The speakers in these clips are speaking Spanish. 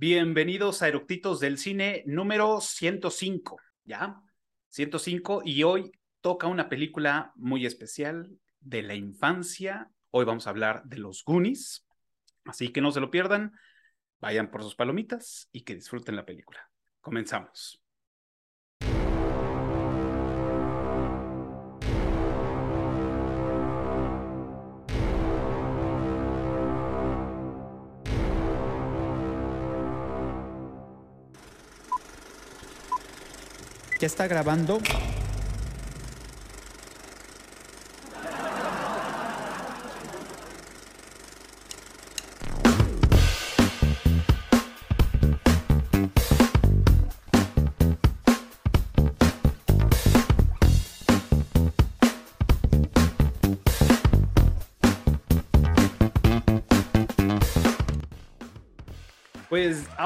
Bienvenidos a Eructitos del Cine número 105, ¿ya? 105 y hoy toca una película muy especial de la infancia. Hoy vamos a hablar de los Goonies, así que no se lo pierdan, vayan por sus palomitas y que disfruten la película. Comenzamos. ¿Ya está grabando?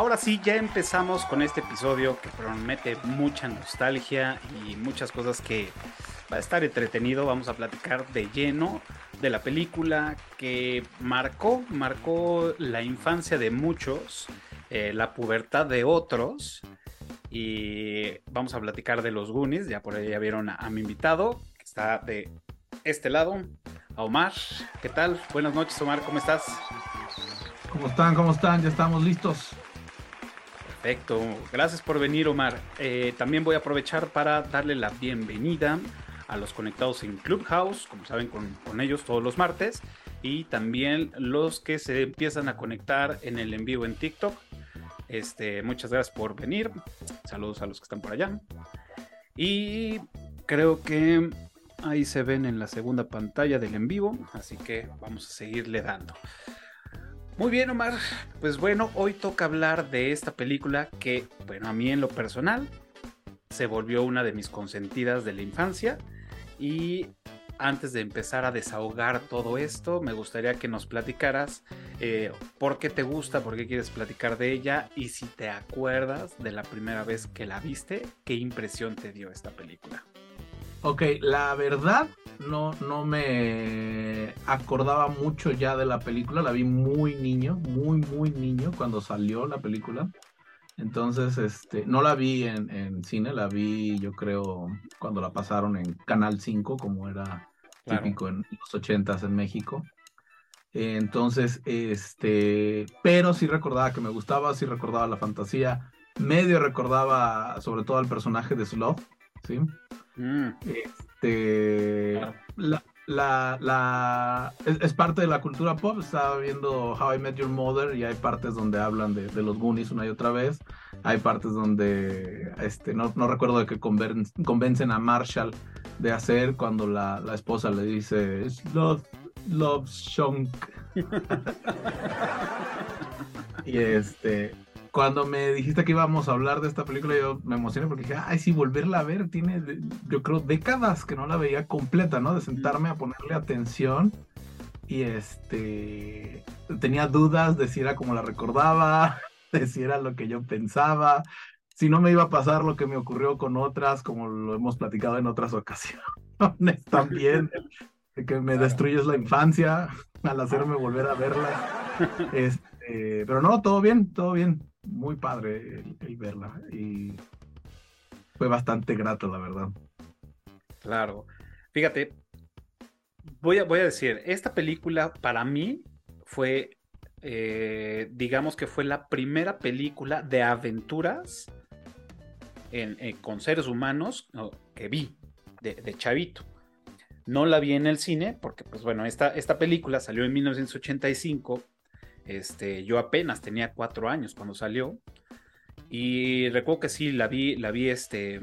Ahora sí, ya empezamos con este episodio que promete mucha nostalgia y muchas cosas que va a estar entretenido. Vamos a platicar de lleno de la película que marcó, marcó la infancia de muchos, eh, la pubertad de otros. Y vamos a platicar de los Goonies. Ya por ahí ya vieron a, a mi invitado, que está de este lado, a Omar. ¿Qué tal? Buenas noches, Omar, ¿cómo estás? ¿Cómo están? ¿Cómo están? Ya estamos listos. Perfecto, gracias por venir Omar. Eh, también voy a aprovechar para darle la bienvenida a los conectados en Clubhouse, como saben con, con, ellos todos los martes, y también los que se empiezan a conectar en el en vivo en TikTok. Este, muchas gracias por venir. Saludos a los que están por allá. Y creo que ahí se ven en la segunda pantalla del en vivo, así que vamos a seguirle dando. Muy bien, Omar. Pues bueno, hoy toca hablar de esta película que, bueno, a mí en lo personal se volvió una de mis consentidas de la infancia. Y antes de empezar a desahogar todo esto, me gustaría que nos platicaras eh, por qué te gusta, por qué quieres platicar de ella y si te acuerdas de la primera vez que la viste, qué impresión te dio esta película. Ok, la verdad no, no me acordaba mucho ya de la película, la vi muy niño, muy, muy niño cuando salió la película. Entonces, este, no la vi en, en cine, la vi yo creo cuando la pasaron en Canal 5, como era claro. típico en los 80 en México. Entonces, este, pero sí recordaba que me gustaba, sí recordaba la fantasía, medio recordaba sobre todo al personaje de Sloth, ¿sí? Mm. Este, la, la, la es, es, parte de la cultura pop. Estaba viendo How I Met Your Mother y hay partes donde hablan de, de los Goonies una y otra vez. Hay partes donde este, no, no recuerdo de que conven, convencen a Marshall de hacer cuando la, la esposa le dice Love, love Shunk. y este, cuando me dijiste que íbamos a hablar de esta película, yo me emocioné porque dije, ay, sí, volverla a ver, tiene, yo creo, décadas que no la veía completa, ¿no? De sentarme a ponerle atención y este, tenía dudas de si era como la recordaba, de si era lo que yo pensaba, si no me iba a pasar lo que me ocurrió con otras, como lo hemos platicado en otras ocasiones también, de que me destruyes la infancia al hacerme volver a verla. Este, pero no, todo bien, todo bien muy padre el, verla y fue bastante grato, la verdad. Claro. Fíjate, voy a, voy a decir, esta película para mí fue, eh, digamos que fue la primera película de aventuras en, en, con seres humanos no, que vi de, de, chavito. No la vi en el cine porque, pues bueno, esta, esta película salió en 1985 este, yo apenas tenía cuatro años cuando salió. Y recuerdo que sí, la vi, la vi este,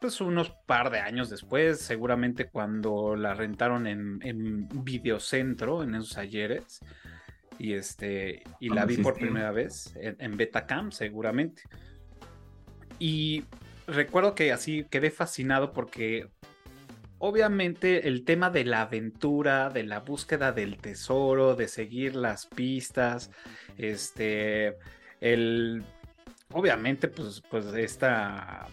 pues unos par de años después, seguramente cuando la rentaron en, en Videocentro, en esos ayeres. Y este, y la vi por primera vez en, en Betacam, seguramente. Y recuerdo que así quedé fascinado porque obviamente el tema de la aventura, de la búsqueda del tesoro, de seguir las pistas, este, el, obviamente, pues, pues esta,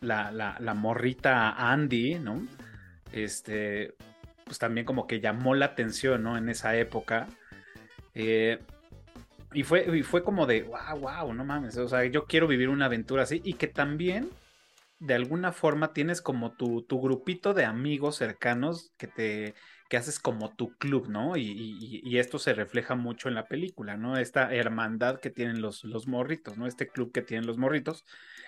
la, la, morrita Andy, ¿no? Este, pues también como que llamó la atención, ¿no? En esa época. Eh, Y fue, y fue como de, wow, wow, no mames, o sea, yo quiero vivir una aventura así y que también de alguna forma tienes como tu, tu grupito de amigos cercanos que te que haces como tu club, ¿no? Y, esto se refleja mucho en la película, ¿no? Esta hermandad que tienen los, los morritos, ¿no? Este club que tienen los morritos,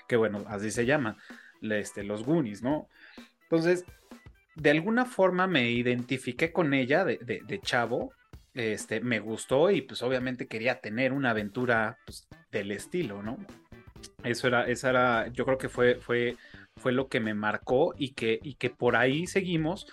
que bueno, así se llama, este, los Goonies, ¿no? Entonces, de alguna forma me identifiqué con ella de, de, chavo, este, me gustó y pues obviamente quería tener una aventura pues, del estilo, ¿no? Eso era, esa era, yo creo que fue, fue, fue lo que me marcó y que, y que por ahí seguimos.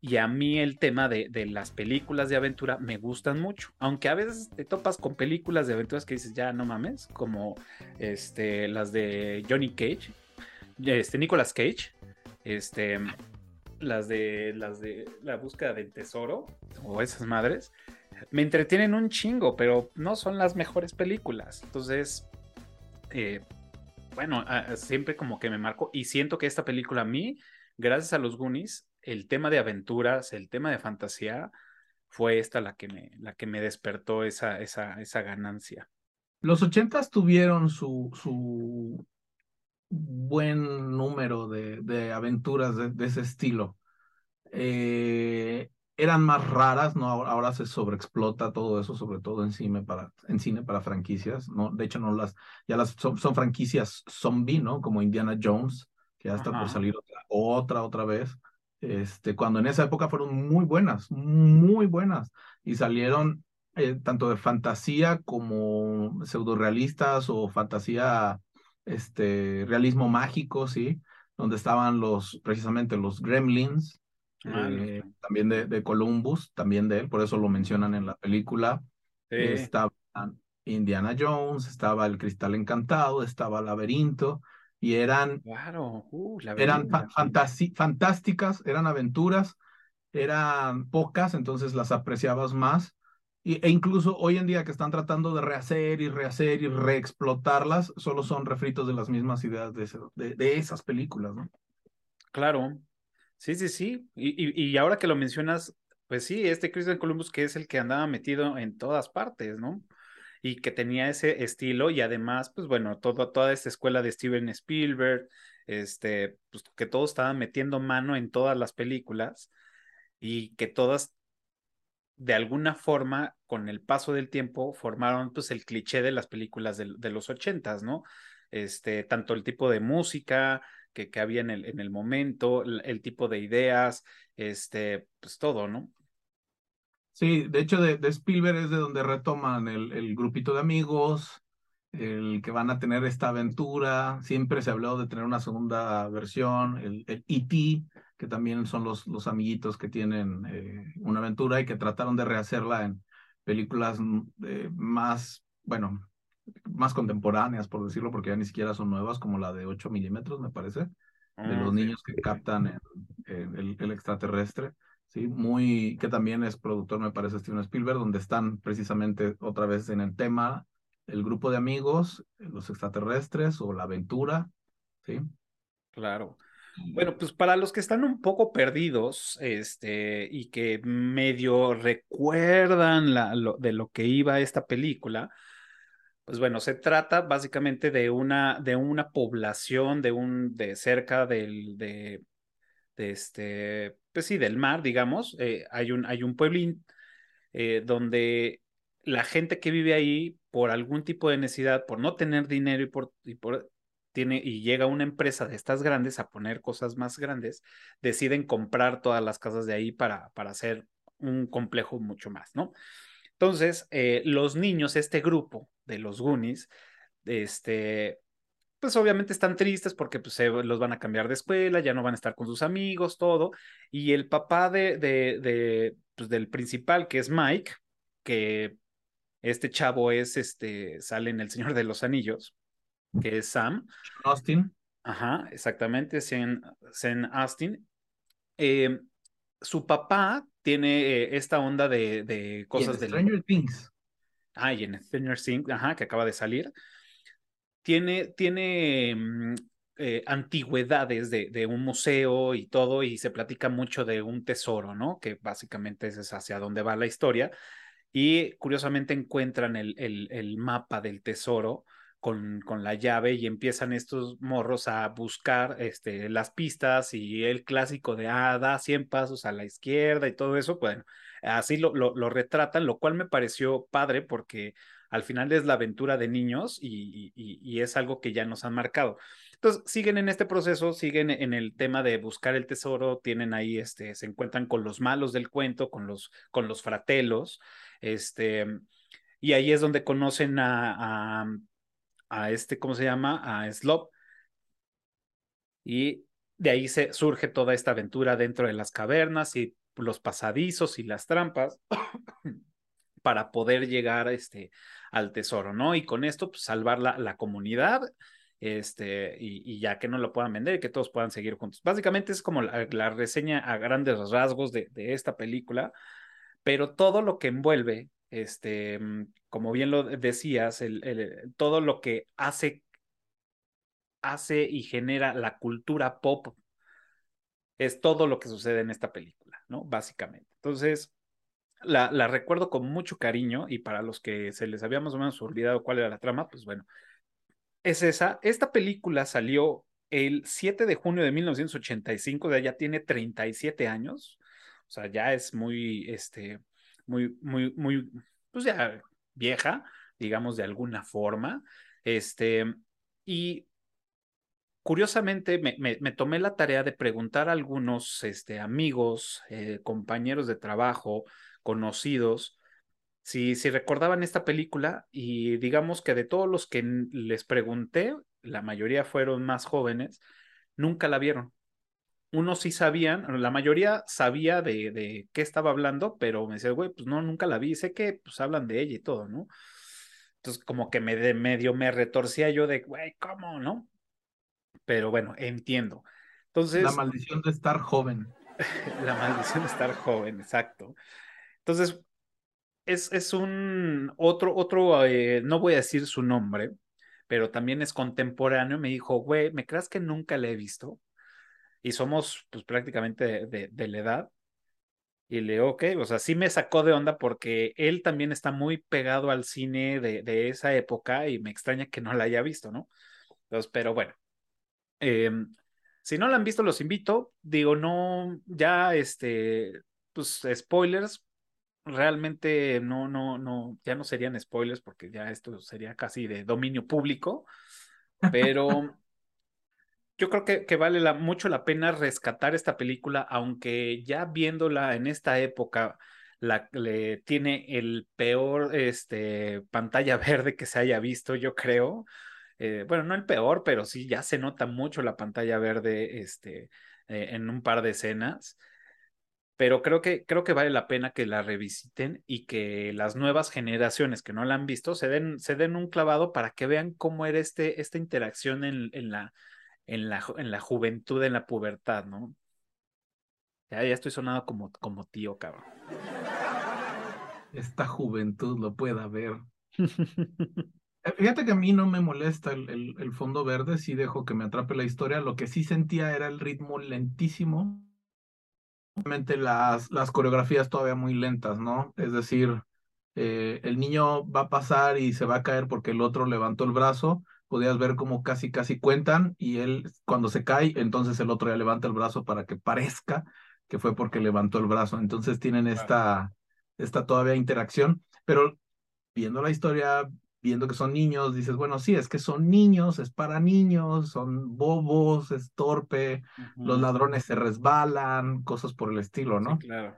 Y a mí el tema de, de, las películas de aventura me gustan mucho. Aunque a veces te topas con películas de aventuras que dices, ya no mames, como este, las de Johnny Cage, este, Nicolas Cage, este, las de las de la búsqueda del tesoro o esas madres me entretienen un chingo, pero no son las mejores películas. Entonces, eh, bueno, siempre como que me marco y siento que esta película a mí, gracias a los Goonies, el tema de aventuras, el tema de fantasía, fue esta la que me, la que me despertó esa, esa, esa ganancia. Los ochentas tuvieron su, su buen número de, de aventuras de, de, ese estilo. Eh, eran más raras, ¿no? Ahora, se sobreexplota todo eso, sobre todo en cine para, en cine para franquicias, ¿no? De hecho, no las, ya las son, franquicias zombie, ¿no? Como Indiana Jones, que ya está por salir otra, otra, otra vez. Este, cuando en esa época fueron muy buenas, muy buenas, y salieron eh, tanto de fantasía como pseudo-realistas o fantasía, este, realismo mágico, ¿sí? Donde estaban los, precisamente los gremlins, eh, también de, de, Columbus, también de él, por eso lo mencionan en la película. Estaba Indiana Jones, estaba El Cristal Encantado, estaba Laberinto, y eran, claro. Uh, eran fantásticas, eran aventuras, eran pocas, entonces las apreciabas más. Y, e incluso hoy en día que están tratando de rehacer y rehacer y reexplotarlas, solo son refritos de las mismas ideas de, de, de esas películas, ¿no? Claro, Sí, sí, sí. Y, y, ahora que lo mencionas, pues sí, este Christian Columbus que es el que andaba metido en todas partes, ¿no? Y que tenía ese estilo y además, pues bueno, todo, toda esta escuela de Steven Spielberg, este, pues que todos estaban metiendo mano en todas las películas y que todas de alguna forma, con el paso del tiempo, formaron pues el cliché de las películas de, de los ochentas, ¿no? Este, tanto el tipo de música, que, que había en el, en el momento, el, tipo de ideas, este, pues todo, ¿no? Sí, de hecho de, de Spielberg es de donde retoman el, el, grupito de amigos, el que van a tener esta aventura. Siempre se habló de tener una segunda versión, el, el E.T., que también son los, los amiguitos que tienen eh, una aventura y que trataron de rehacerla en películas mm, eh, más, bueno, más contemporáneas, por decirlo, porque ya ni siquiera son nuevas, como la de 8 milímetros, me parece, de ah, los niños que captan el, el, extraterrestre, ¿sí? Muy, que también es productor, me parece, Steven Spielberg, donde están precisamente otra vez en el tema el grupo de amigos, los extraterrestres o la aventura, ¿sí? Claro. Bueno, pues para los que están un poco perdidos, este, y que medio recuerdan la, lo, de lo que iba esta película, pues bueno, se trata básicamente de una, de una población de un, de cerca del, de, este, pues sí, del mar, digamos. Eh, hay un, hay un pueblín eh, donde la gente que vive ahí, por algún tipo de necesidad, por no tener dinero y por, y por tiene, y llega una empresa de estas grandes a poner cosas más grandes, deciden comprar todas las casas de ahí para, para hacer un complejo mucho más, ¿no? Entonces, eh, los niños, este grupo de los Goonies, este, pues obviamente están tristes porque pues, se los van a cambiar de escuela, ya no van a estar con sus amigos, todo. Y el papá de, de, de pues, del principal, que es Mike, que este chavo es, este, sale en El Señor de los Anillos, que es Sam. Austin. Ajá, exactamente, Sam, Austin. Eh, su papá tiene eh, esta onda de, de cosas de Stranger Things. Ah, y en Stranger Things, ajá, que acaba de salir. Tiene, tiene mm, eh, antigüedades de, de, un museo y todo, y se platica mucho de un tesoro, ¿no? Que básicamente es hacia dónde va la historia. y curiosamente encuentran el, el, el mapa del tesoro con, con, la llave y empiezan estos morros a buscar este, las pistas y el clásico de, ah, da 100 pasos a la izquierda y todo eso, bueno, así lo, lo, lo retratan, lo cual me pareció padre porque al final es la aventura de niños y, y, y, es algo que ya nos han marcado. Entonces, siguen en este proceso, siguen en el tema de buscar el tesoro, tienen ahí, este, se encuentran con los malos del cuento, con los, con los fratelos, este, y ahí es donde conocen a, a, a este, ¿cómo se llama? A Slop. Y de ahí se surge toda esta aventura dentro de las cavernas y los pasadizos y las trampas para poder llegar este, al tesoro, ¿no? Y con esto, pues, salvar la, la comunidad este, y, y, ya que no lo puedan vender y que todos puedan seguir juntos. Básicamente es como la, la reseña a grandes rasgos de, de, esta película, pero todo lo que envuelve, este, como bien lo decías, el, el, todo lo que hace, hace y genera la cultura pop es todo lo que sucede en esta película, ¿no? Básicamente. Entonces, la, la, recuerdo con mucho cariño y para los que se les había más o menos olvidado cuál era la trama, pues bueno, es esa. Esta película salió el 7 de junio de 1985, de ya tiene 37 años, o sea, ya es muy, este, muy, muy, muy, pues ya vieja, digamos de alguna forma, este, y curiosamente me, me, tomé la tarea de preguntar a algunos este, amigos, eh, compañeros de trabajo, conocidos, si, si recordaban esta película y digamos que de todos los que les pregunté, la mayoría fueron más jóvenes, nunca la vieron. Unos sí sabían, la mayoría sabía de, de qué estaba hablando, pero me decía, güey, pues no, nunca la vi, sé que pues hablan de ella y todo, ¿no? Entonces como que me de medio me retorcía yo de, güey, ¿cómo, no? Pero bueno, entiendo. Entonces... La maldición de estar joven. la maldición de estar joven, exacto. Entonces, es, es un otro, otro, eh, no voy a decir su nombre, pero también es contemporáneo. Me dijo, güey, ¿me creas que nunca le he visto? Y somos pues prácticamente de, de, de la edad. Y le digo, ok, o sea, sí me sacó de onda porque él también está muy pegado al cine de, de esa época y me extraña que no la haya visto, ¿no? Entonces, pero bueno, eh, si no la han visto, los invito. Digo, no, ya, este, pues spoilers, realmente no, no, no, ya no serían spoilers porque ya esto sería casi de dominio público, pero yo creo que, vale mucho la pena rescatar esta película, aunque ya viéndola en esta época, la, tiene el peor este, pantalla verde que se haya visto, yo creo. Eh, bueno, no el peor, pero sí ya se nota mucho la pantalla verde este, eh, en un par de escenas pero creo que, creo que vale la pena que la revisiten y que las nuevas generaciones que no la han visto se den, un clavado para que vean cómo era este, esta interacción en, la, en, la, en la juventud, en la pubertad, ¿no? Ya, ya estoy sonado como, como tío, cabrón. Esta juventud lo pueda ver. Eh, fíjate que a mí no me molesta el, el, el fondo verde, sí dejo que me atrape la historia. Lo que sí sentía era el ritmo lentísimo las, las coreografías todavía muy lentas, ¿no? Es decir, eh, el niño va a pasar y se va a caer porque el otro levantó el brazo, podías ver como casi, casi cuentan y él cuando se cae, entonces el otro ya levanta el brazo para que parezca que fue porque levantó el brazo. Entonces tienen esta, esta todavía interacción, pero viendo la historia, viendo que son niños, dices, bueno, sí, es que son niños, es para niños, son bobos, es torpe, uh -huh. los ladrones se resbalan, cosas por el estilo, ¿no? Sí, claro.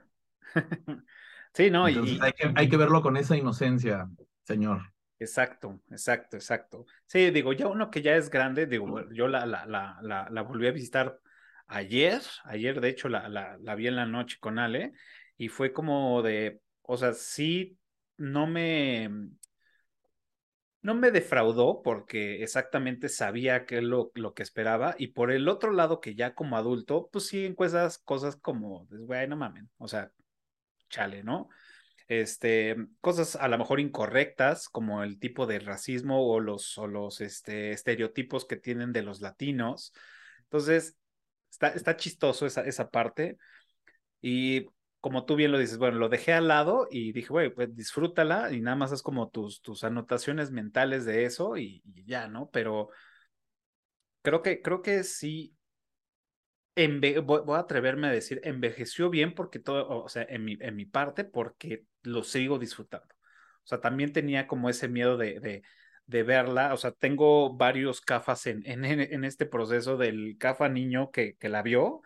sí, no, Entonces, y hay que, hay que verlo con esa inocencia, señor. Exacto, exacto, exacto. Sí, digo, ya uno que ya es grande, digo, yo la, la, la, la, volví a visitar ayer, ayer de hecho la, la, la vi en la noche con Ale, y fue como de, o sea, sí, no me, no me defraudó porque exactamente sabía que lo, lo que esperaba y por el otro lado que ya como adulto, pues sí encuentras cosas como, güey, no mamen, o sea, chale, ¿no? Este, cosas a lo mejor incorrectas como el tipo de racismo o los, o los este, estereotipos que tienen de los latinos. Entonces, está, está chistoso esa, esa parte y como tú bien lo dices, bueno, lo dejé al lado y dije, güey, pues disfrútala y nada más es como tus, tus anotaciones mentales de eso y, ya, ¿no? Pero creo que, creo que sí, voy, a atreverme a decir, envejeció bien porque todo, o sea, en mi, en mi parte, porque lo sigo disfrutando. O sea, también tenía como ese miedo de, de, de verla. O sea, tengo varios cafas en, en, en, este proceso del cafa niño que, que la vio,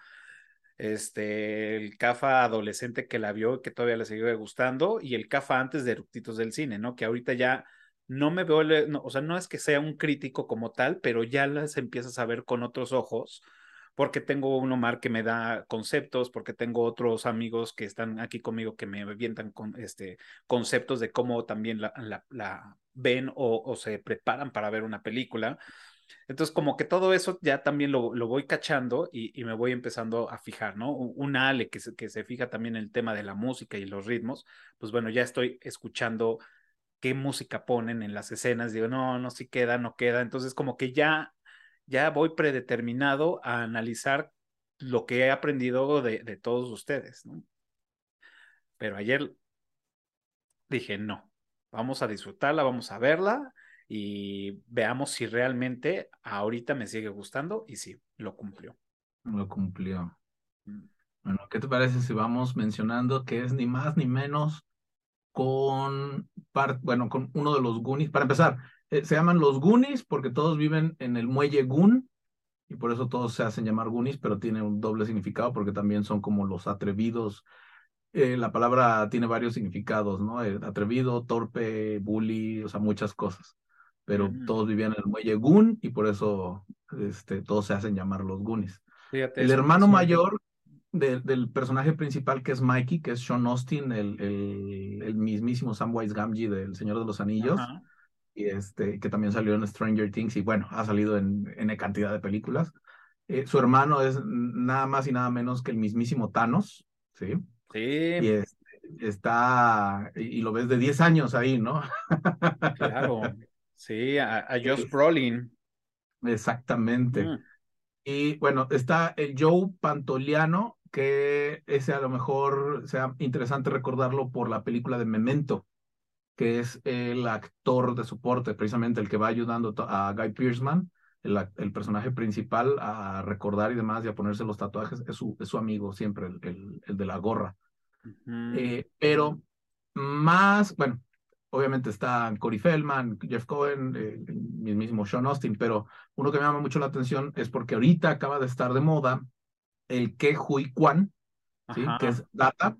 este, el CAFA adolescente que la vio, que todavía le sigue gustando, y el CAFA antes de Eructitos del Cine, ¿no? Que ahorita ya no me veo, o sea, no es que sea un crítico como tal, pero ya las empiezas a ver con otros ojos, porque tengo un Omar que me da conceptos, porque tengo otros amigos que están aquí conmigo que me avientan con este conceptos de cómo también la, la, ven o, o, se preparan para ver una película. Entonces, como que todo eso ya también lo, lo voy cachando y, y, me voy empezando a fijar, ¿no? Un Ale que se, que se fija también en el tema de la música y los ritmos, pues bueno, ya estoy escuchando qué música ponen en las escenas, digo, no, no, si queda, no queda. Entonces, como que ya, ya voy predeterminado a analizar lo que he aprendido de, de todos ustedes, ¿no? Pero ayer dije, no, vamos a disfrutarla, vamos a verla y veamos si realmente ahorita me sigue gustando y sí, lo cumplió. Lo cumplió. Mm. Bueno, ¿qué te parece si vamos mencionando que es ni más ni menos con, bueno, con uno de los Goonies? Para empezar, eh, se llaman los Goonies porque todos viven en el muelle Goon y por eso todos se hacen llamar Goonies, pero tiene un doble significado porque también son como los atrevidos. Eh, la palabra tiene varios significados, ¿no? Eh, atrevido, torpe, bully, o sea, muchas cosas pero todos vivían en el muelle Goon y por eso este, todos se hacen llamar los Goonies. el hermano mayor del personaje principal que es Mikey, que es Sean Austin, el, el, mismísimo Samwise Gamgee del Señor de los Anillos, y este, que también salió en Stranger Things y bueno, ha salido en, en cantidad de películas. Eh, su hermano es nada más y nada menos que el mismísimo Thanos, ¿sí? Sí. Y este, está, y, lo ves de 10 años ahí, ¿no? Claro. Sí, a, Josh Brolin. Exactamente. Mm. Y bueno, está el Joe Pantoliano, que ese a lo mejor sea interesante recordarlo por la película de Memento, que es el actor de soporte, precisamente el que va ayudando a Guy Pearceman, el, el personaje principal, a recordar y demás y a ponerse los tatuajes, es su, es su amigo siempre, el, el, de la gorra. Eh, pero más, bueno, obviamente están Corey Feldman, Jeff Cohen, eh, el mismo Sean Austin, pero uno que me llama mucho la atención es porque ahorita acaba de estar de moda el Ke Hui Kwan, que es Data,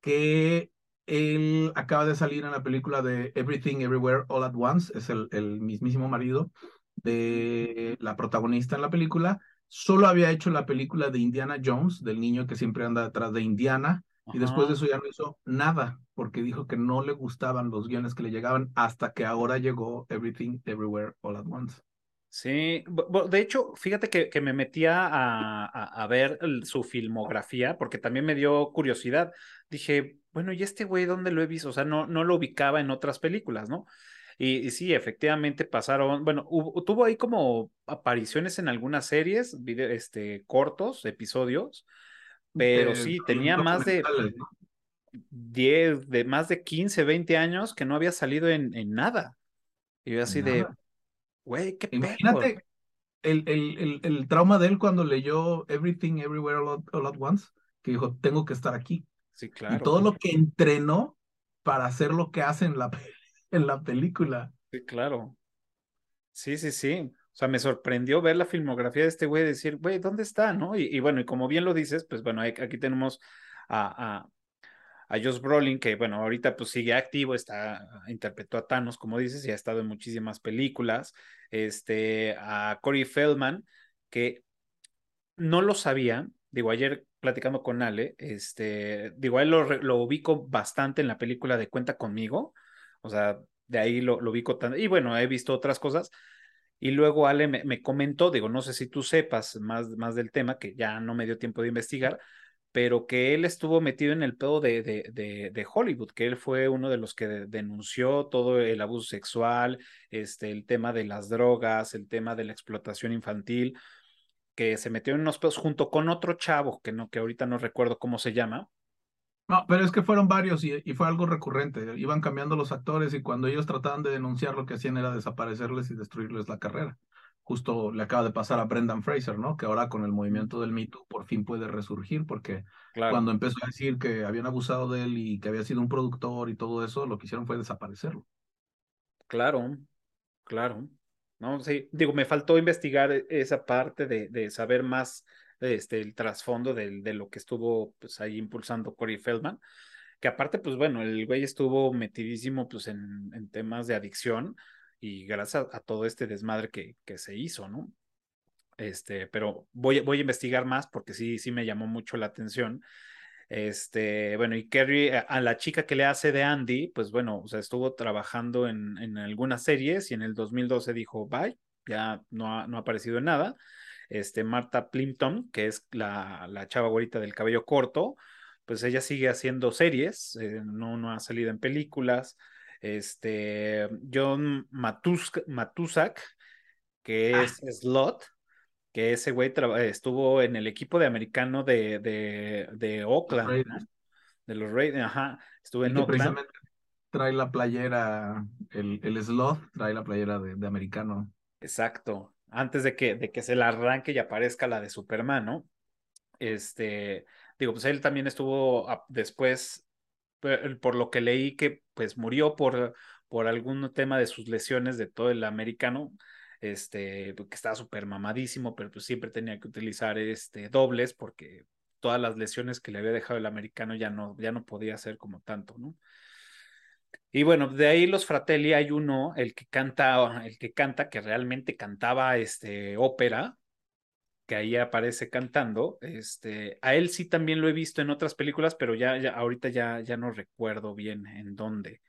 que él acaba de salir en la película de Everything Everywhere All at Once, es el, el mismísimo marido de la protagonista en la película. Solo había hecho la película de Indiana Jones, del niño que siempre anda detrás de Indiana, y después de eso ya no hizo nada, porque dijo que no le gustaban los guiones que le llegaban hasta que ahora llegó Everything, Everywhere, All at Once. Sí, de hecho, fíjate que, me metía a, a, ver su filmografía, porque también me dio curiosidad. Dije, bueno, ¿y este güey dónde lo he visto? O sea, no, no lo ubicaba en otras películas, ¿no? Y, sí, efectivamente pasaron, bueno, tuvo ahí como apariciones en algunas series, este, cortos, episodios, pero sí, tenía más de 10, de más de 15, 20 años que no había salido en, en nada. Y yo así de, güey, qué Imagínate el, el, el, trauma de él cuando leyó Everything Everywhere All at, Once, que dijo, tengo que estar aquí. Sí, claro. Y todo lo que entrenó para hacer lo que hace en la, en la película. Sí, claro. Sí, sí, sí. O sea, me sorprendió ver la filmografía de este güey y decir, güey, ¿dónde está? ¿No? Y, bueno, y como bien lo dices, pues bueno, aquí tenemos a, a, a Josh Brolin, que bueno, ahorita pues sigue activo, está, interpretó a Thanos, como dices, y ha estado en muchísimas películas. Este, a Corey Feldman, que no lo sabía, digo, ayer platicando con Ale, este, digo, a él lo, lo ubico bastante en la película de Cuenta conmigo, o sea, de ahí lo, lo ubico tanto, y bueno, he visto otras cosas, y luego Ale me, comentó, digo, no sé si tú sepas más, más del tema, que ya no me dio tiempo de investigar, pero que él estuvo metido en el pedo de, de, de, Hollywood, que él fue uno de los que denunció todo el abuso sexual, este, el tema de las drogas, el tema de la explotación infantil, que se metió en unos pedos junto con otro chavo, que, no, que ahorita no recuerdo cómo se llama, No, pero es que fueron varios y, y, fue algo recurrente. Iban cambiando los actores y cuando ellos trataban de denunciar lo que hacían era desaparecerles y destruirles la carrera. Justo le acaba de pasar a Brendan Fraser, ¿no? Que ahora con el movimiento del Me Too por fin puede resurgir porque cuando empezó a decir que habían abusado de él y que había sido un productor y todo eso, lo que hicieron fue desaparecerlo. Claro, claro. No, sí, digo, me faltó investigar esa parte de, de saber más este, el trasfondo de, de, lo que estuvo pues ahí impulsando Corey Feldman, que aparte, pues bueno, el güey estuvo metidísimo pues en, en temas de adicción y gracias a, todo este desmadre que, que se hizo, ¿no? Este, pero voy, voy a investigar más porque sí, sí me llamó mucho la atención. Este, bueno, y Kerry, a la chica que le hace de Andy, pues bueno, o sea, estuvo trabajando en, en algunas series y en el 2012 dijo, bye, ya no ha, no ha aparecido en nada este, Marta Plimpton, que es la, la chava güerita del cabello corto, pues ella sigue haciendo series, eh, no, no ha salido en películas. Este, John Matusak, que ah. es Slot, que ese güey estuvo en el equipo de americano de, de, de Oakland, de los Raiders, ajá, estuvo en Oakland. Trae la playera, el, el slot trae la playera de, de americano. Exacto antes de que, de que se la arranque y aparezca la de Superman, ¿no? Este, digo, pues él también estuvo después, por lo que leí, que pues murió por, por algún tema de sus lesiones de todo el americano, este, que estaba súper mamadísimo, pero pues siempre tenía que utilizar este, dobles porque todas las lesiones que le había dejado el americano ya no, ya no podía hacer como tanto, ¿no? Y bueno, de ahí los Fratelli hay uno, el que canta, el que canta, que realmente cantaba este ópera, que ahí aparece cantando. Este, a él sí también lo he visto en otras películas, pero ya, ahorita ya, ya no recuerdo bien en dónde.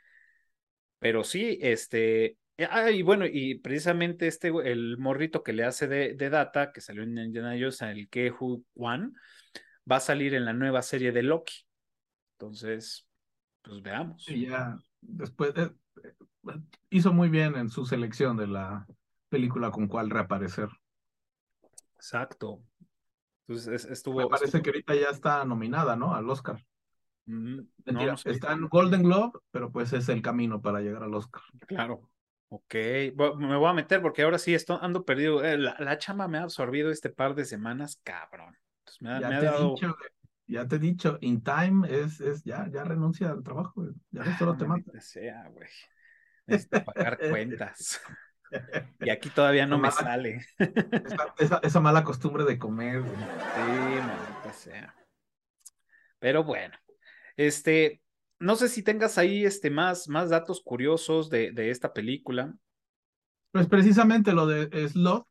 Pero sí, este, ah, y bueno, y precisamente este, el morrito que le hace de, de Data, que salió en Indiana Jones, el Kehu One, va a salir en la nueva serie de Loki. Entonces, pues veamos. Sí, ya después eh, hizo muy bien en su selección de la película con cual reaparecer. Exacto. Entonces estuvo. Me parece que ahorita ya está nominada, ¿no? Al Oscar. está en Golden Globe, pero pues es el camino para llegar al Oscar. Claro. Ok, me voy a meter porque ahora sí estoy, ando perdido. Eh, la, chama me ha absorbido este par de semanas, cabrón. me ha, dado ya te he dicho, in time es, es ya, ya renuncia al trabajo, ya no solo te mata. sea, güey. Necesito pagar cuentas. Y aquí todavía no me sale. Esa, esa, mala costumbre de comer. Güey. Sí, maldita sea. Pero bueno, este, no sé si tengas ahí este, más, más datos curiosos de, de esta película. Pues precisamente lo de Slot,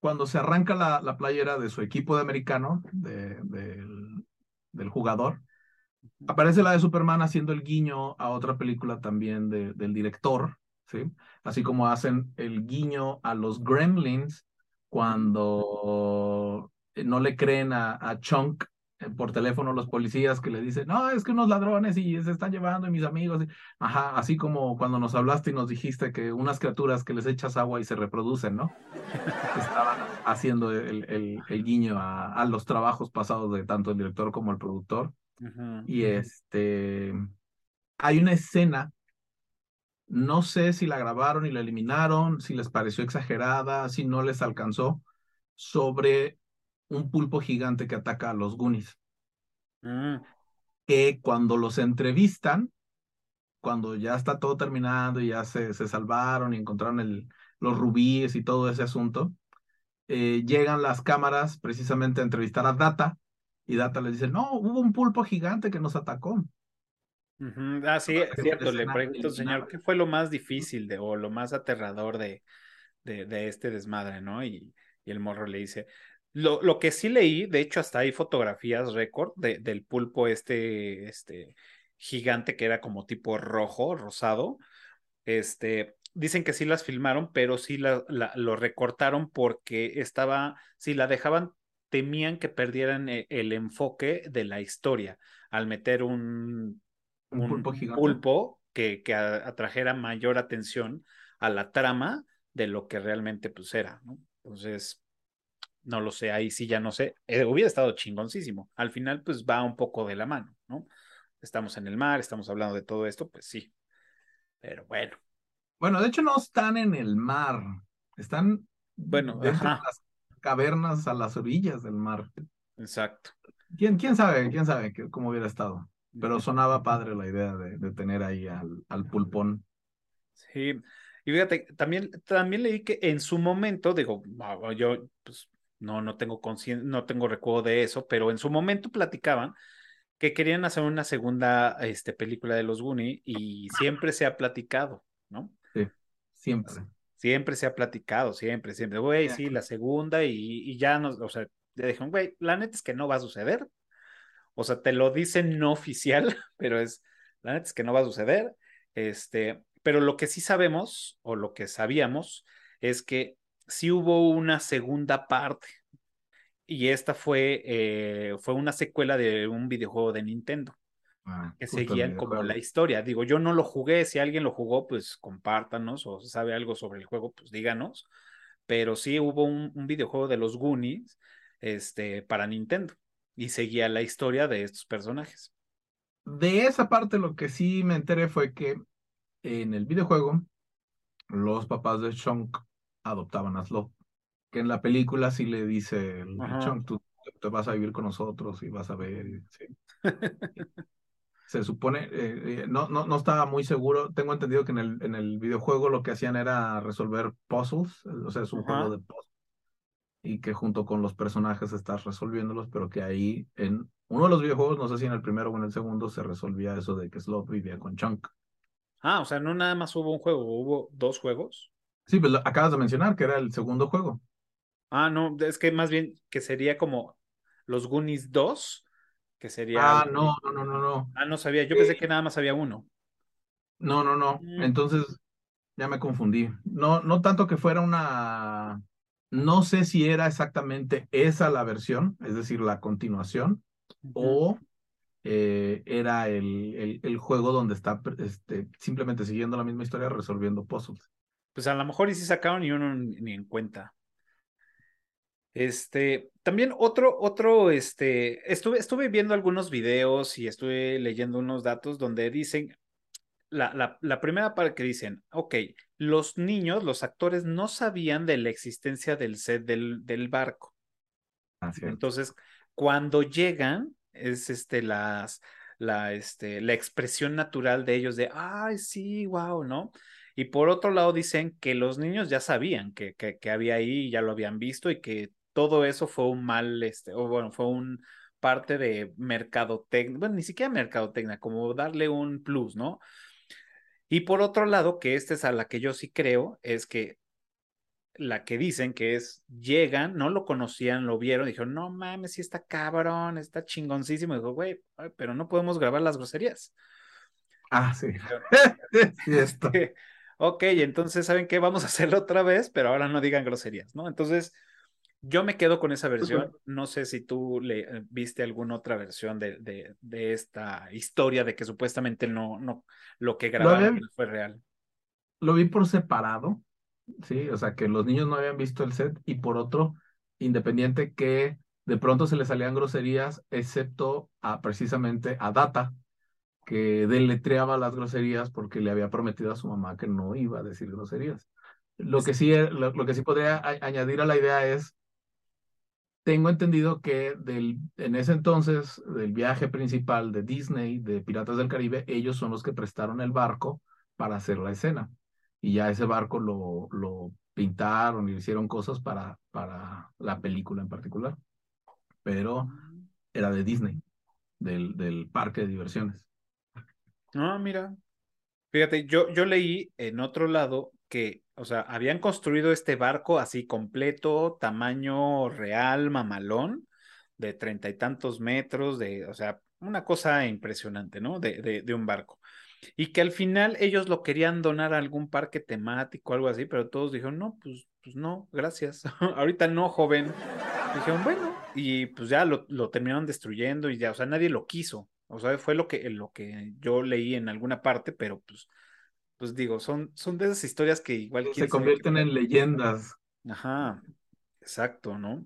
cuando se arranca la, la playera de su equipo de americano, de, del del jugador. Aparece la de Superman haciendo el guiño a otra película también de, del director, ¿sí? Así como hacen el guiño a los Gremlins cuando no le creen a, a Chunk eh, por teléfono los policías que le dicen, no, es que unos ladrones y se están llevando y mis amigos. Ajá, así como cuando nos hablaste y nos dijiste que unas criaturas que les echas agua y se reproducen, ¿no? Estaban haciendo el, el, el guiño a, a, los trabajos pasados de tanto el director como el productor. Y este, hay una escena, no sé si la grabaron y la eliminaron, si les pareció exagerada, si no les alcanzó, sobre un pulpo gigante que ataca a los Goonies. Mm. Que cuando los entrevistan, cuando ya está todo terminando y ya se, se salvaron y encontraron el, los rubíes y todo ese asunto, eh, llegan las cámaras precisamente a entrevistar a Data y Data les dice, no, hubo un pulpo gigante que nos atacó. Ah, sí, es cierto. Le pregunto, señor, ¿qué fue lo más difícil de, o lo más aterrador de, de, de este desmadre, no? Y, y, el morro le dice, lo, lo, que sí leí, de hecho, hasta hay fotografías récord de, del pulpo este, este gigante que era como tipo rojo, rosado. Este, dicen que sí las filmaron, pero sí la, lo recortaron porque estaba, si la dejaban, temían que perdieran el, el enfoque de la historia al meter un, un, pulpo, pulpo, que, que atrajera mayor atención a la trama de lo que realmente pues era, ¿no? Entonces, no lo sé, ahí sí ya no sé. Eh, hubiera estado chingoncísimo. Al final, pues va un poco de la mano, ¿no? estamos en el mar, estamos hablando de todo esto, pues sí. Pero bueno. Bueno, de hecho no están en el mar, están bueno, dentro de las cavernas a las orillas del mar. Exacto. ¿Quién, quién sabe, quién sabe cómo hubiera estado? Pero sonaba padre la idea de, de tener ahí al, al pulpón. Sí, y fíjate, también, también leí que en su momento, digo, yo pues, no, no tengo no tengo recuerdo de eso, pero en su momento platicaban que querían hacer una segunda este, película de los Goonies y siempre se ha platicado, ¿no? Sí, siempre. Siempre se ha platicado, siempre, siempre. Güey, sí, la segunda y, y ya nos, o sea, le dijeron, güey, la neta es que no va a suceder. O sea, te lo dicen no oficial, pero es, la neta es que no va a suceder. Este, pero lo que sí sabemos, o lo que sabíamos, es que sí hubo una segunda parte. Y esta fue, eh, fue una secuela de un videojuego de Nintendo. Ah, que seguían como la historia. Digo, yo no lo jugué, si alguien lo jugó, pues compártanos o sabe algo sobre el juego, pues díganos. Pero sí hubo un, un videojuego de los Goonies este, para Nintendo y seguía la historia de estos personajes. De esa parte lo que sí me enteré fue que en el videojuego, los papás de Chunk adoptaban a Sloth. Que en la película sí le dice el, Chunk, tú te vas a vivir con nosotros y vas a ver. Se supone, eh, eh, no, no, no estaba muy seguro. Tengo entendido que en el, en el videojuego lo que hacían era resolver puzzles, o sea, es un juego de puzzles. Y que junto con los personajes estás resolviéndolos, pero que ahí en uno de los videojuegos, no sé si en el primero o en el segundo, se resolvía eso de que Sloth vivía con Chunk. Ah, o sea, no nada más hubo un juego, hubo dos juegos. Sí, pues acabas de mencionar que era el segundo juego. Ah, no, es que más bien que sería como los Goonies 2, que sería. Ah, no, no, no, no, no. Ah, no sabía, yo pensé que nada más había uno. No, no, no. Mm. Entonces, ya me confundí. No, no tanto que fuera una. No sé si era exactamente esa la versión, es decir, la continuación, o eh, era el, el, juego donde está este, simplemente siguiendo la misma historia, resolviendo puzzles. Pues a lo mejor y si sacaron y uno ni en cuenta. Este, también otro, otro, este, estuve, estuve viendo algunos videos y estuve leyendo unos datos donde dicen, la, la, la primera parte que dicen, ok, los niños, los actores no sabían de la existencia del set del, del barco. Entonces, cuando llegan, es este, las, la, este, la expresión natural de ellos de, ay, sí, wow, ¿no? Y por otro lado dicen que los niños ya sabían que, que, que había ahí, ya lo habían visto y que todo eso fue un mal, este, o bueno, fue un parte de mercadotecnia, bueno, ni siquiera mercadotecnia, como darle un plus, ¿no? Y por otro lado, que esta es a la que yo sí creo, es que la que dicen que es, llegan, no lo conocían, lo vieron, dijeron, no mames, sí está cabrón, está chingoncísimo. dijo, güey, pero no podemos grabar las groserías. Ah, sí. sí esto. ok, entonces, ¿saben qué? Vamos a hacerlo otra vez, pero ahora no digan groserías, ¿no? Entonces, yo me quedo con esa versión. No sé si tú le eh, viste alguna otra versión de, de, de esta historia de que supuestamente no, no, lo que grabaron fue real. Lo vi por separado ¿sí? O sea, que los niños no habían visto el set y por otro, independiente que de pronto se le salían groserías, excepto a precisamente a Data, que deletreaba las groserías porque le había prometido a su mamá que no iba a decir groserías. Lo que sí, lo, que sí podría añadir a la idea es, tengo entendido que del, en ese entonces, del viaje principal de Disney, de Piratas del Caribe, ellos son los que prestaron el barco para hacer la escena y ya ese barco lo, lo pintaron y hicieron cosas para, para la película en particular. Pero mm. era de Disney, del, del parque de diversiones. Ah, mira. Fíjate, yo, yo leí en otro lado que, o sea, habían construido este barco así completo, tamaño real, mamalón, de treinta y tantos metros, de, o sea, una cosa impresionante, ¿no? De, de, un barco. Y que al final ellos lo querían donar a algún parque temático, algo así, pero todos dijeron, no, pues, pues no, gracias. Ahorita no, joven. Dijeron, bueno, y pues ya lo, lo, terminaron destruyendo y ya, o sea, nadie lo quiso. O sea, fue lo que, lo que yo leí en alguna parte, pero pues, pues digo, son, son de esas historias que igual... Se convierten en leyendas. Ajá, exacto, ¿no?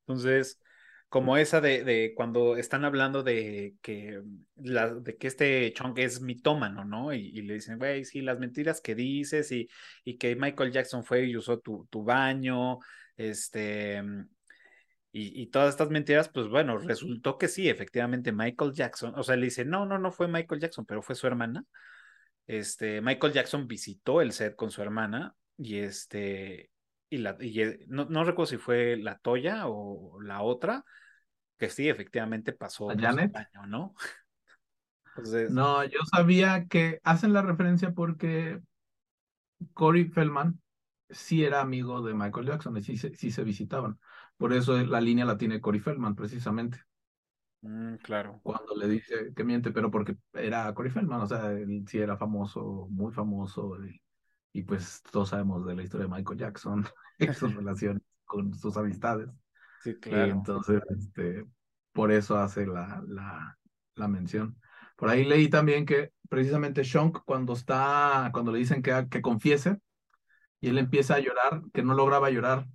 Entonces, como esa de, de cuando están hablando de que, la, de que este Chong es mitómano, ¿no? Y, y le dicen, güey, sí, las mentiras que dices y, y que Michael Jackson fue y usó tu, tu baño, este, y, y, todas estas mentiras, pues bueno, resultó que sí, efectivamente Michael Jackson, o sea, le dice, no, no, no fue Michael Jackson, pero fue su hermana. Este, Michael Jackson visitó el set con su hermana y este, y la, y eh, no, no recuerdo si fue la Toya o la otra, que sí, efectivamente pasó un año, ¿no? Entonces... No, yo sabía que hacen la referencia porque Corey Feldman sí era amigo de Michael Jackson y sí, sí se visitaban. Por eso la línea la tiene Corey Feldman, precisamente. Mm, claro. Cuando le dice que miente, pero porque era Corey Feldman, o sea, él sí era famoso, muy famoso, y, y pues todos sabemos de la historia de Michael Jackson y sus relaciones con sus amistades. Sí, claro. entonces, este, por eso hace la, la, la mención. Por ahí leí también que precisamente Shonk, cuando está, cuando le dicen que, que confiese, y él empieza a llorar, que no lograba llorar,